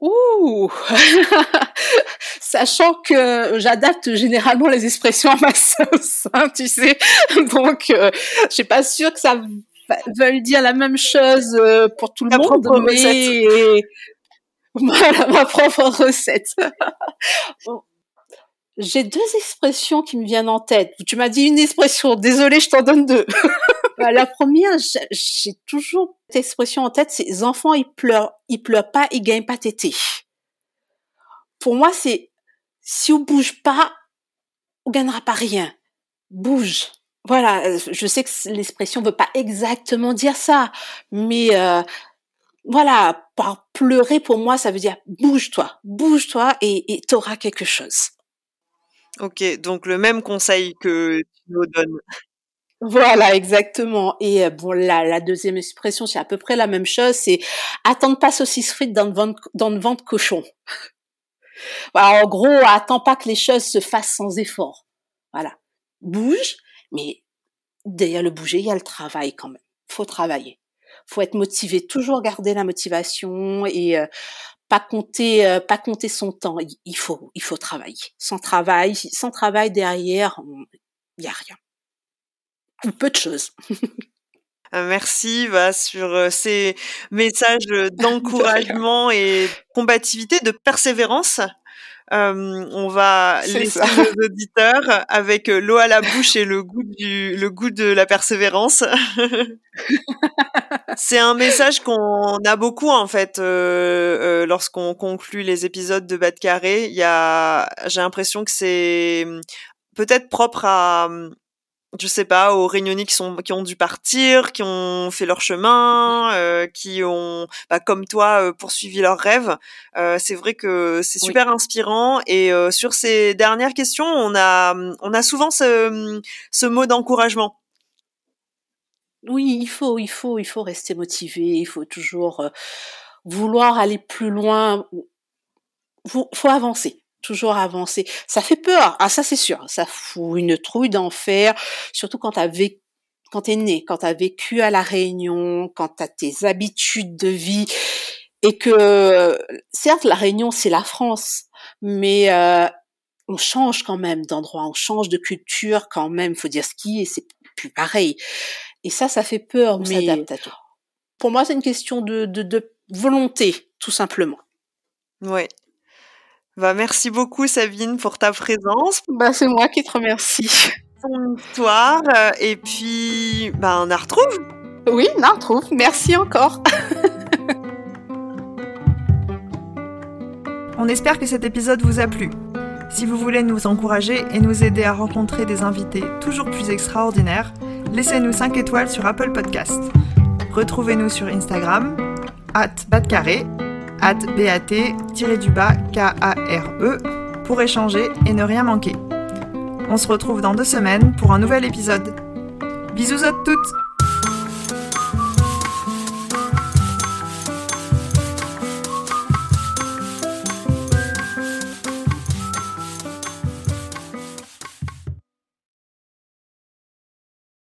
Ouh <laughs> Sachant que j'adapte généralement les expressions à ma sauce, hein, tu sais. Donc, euh, je suis pas sûre que ça veuille dire la même chose euh, pour tout le monde, mais <laughs> voilà ma propre recette. J'ai deux expressions qui me viennent en tête. Tu m'as dit une expression, désolé, je t'en donne deux. <laughs> Bah, la première, j'ai toujours cette expression en tête, c'est les enfants, ils pleurent, ils pleurent pas, ils gagnent pas tété. Pour moi, c'est si on bouge pas, on gagnera pas rien. Bouge. Voilà, je sais que l'expression veut pas exactement dire ça, mais euh, voilà, par pleurer pour moi, ça veut dire bouge-toi, bouge-toi et tu auras quelque chose. Ok, donc le même conseil que tu nous donnes. Voilà, exactement. Et euh, bon, la, deuxième expression, c'est à peu près la même chose. C'est attendre pas saucisse frite dans le ventre, dans le ventre cochon. <laughs> en gros, attends pas que les choses se fassent sans effort. Voilà, bouge, mais derrière le bouger, il y a le travail quand même. Faut travailler. Faut être motivé, toujours garder la motivation et euh, pas compter euh, pas compter son temps. Il faut il faut travailler. Sans travail sans travail derrière il y a rien. Ou peu de choses. <laughs> Euh, Merci va sur euh, ces messages <laughs> d'encouragement et de combativité, de persévérance. Euh, on va laisser nos auditeurs avec l'eau à la bouche et le goût du le goût de la persévérance. <laughs> c'est un message qu'on a beaucoup en fait euh, euh, lorsqu'on conclut les épisodes de Bas de Carré. Il y a, j'ai l'impression que c'est peut-être propre à je sais pas, aux Réunionnais qui sont qui ont dû partir, qui ont fait leur chemin, euh, qui ont, bah, comme toi, euh, poursuivi leurs rêves. Euh, c'est vrai que c'est super inspirant. Et euh, sur ces dernières questions, on a on a souvent ce ce mot d'encouragement. Oui, il faut il faut il faut rester motivé. Il faut toujours euh, vouloir aller plus loin. Faut, faut avancer toujours avancer. Ça fait peur, ah ça c'est sûr, ça fout une trouille d'enfer, surtout quand t'as vécu quand t'es né, quand t'as vécu à la Réunion, quand t'as tes habitudes de vie, et que certes la Réunion c'est la France, mais euh, on change quand même d'endroit, on change de culture quand même, faut dire ce qui est, c'est plus pareil. Et ça, ça fait peur, mais pour moi c'est une question de, de, de volonté, tout simplement. Ouais, bah, merci beaucoup Sabine pour ta présence. Bah, c'est moi qui te remercie. Ton histoire euh, et puis bah, on la retrouve. Oui, on la retrouve. Merci encore. <laughs> on espère que cet épisode vous a plu. Si vous voulez nous encourager et nous aider à rencontrer des invités toujours plus extraordinaires, laissez-nous 5 étoiles sur Apple Podcast. Retrouvez-nous sur Instagram, at batcarré at BAT-du-bas K-A-R-E pour échanger et ne rien manquer. On se retrouve dans deux semaines pour un nouvel épisode. Bisous à toutes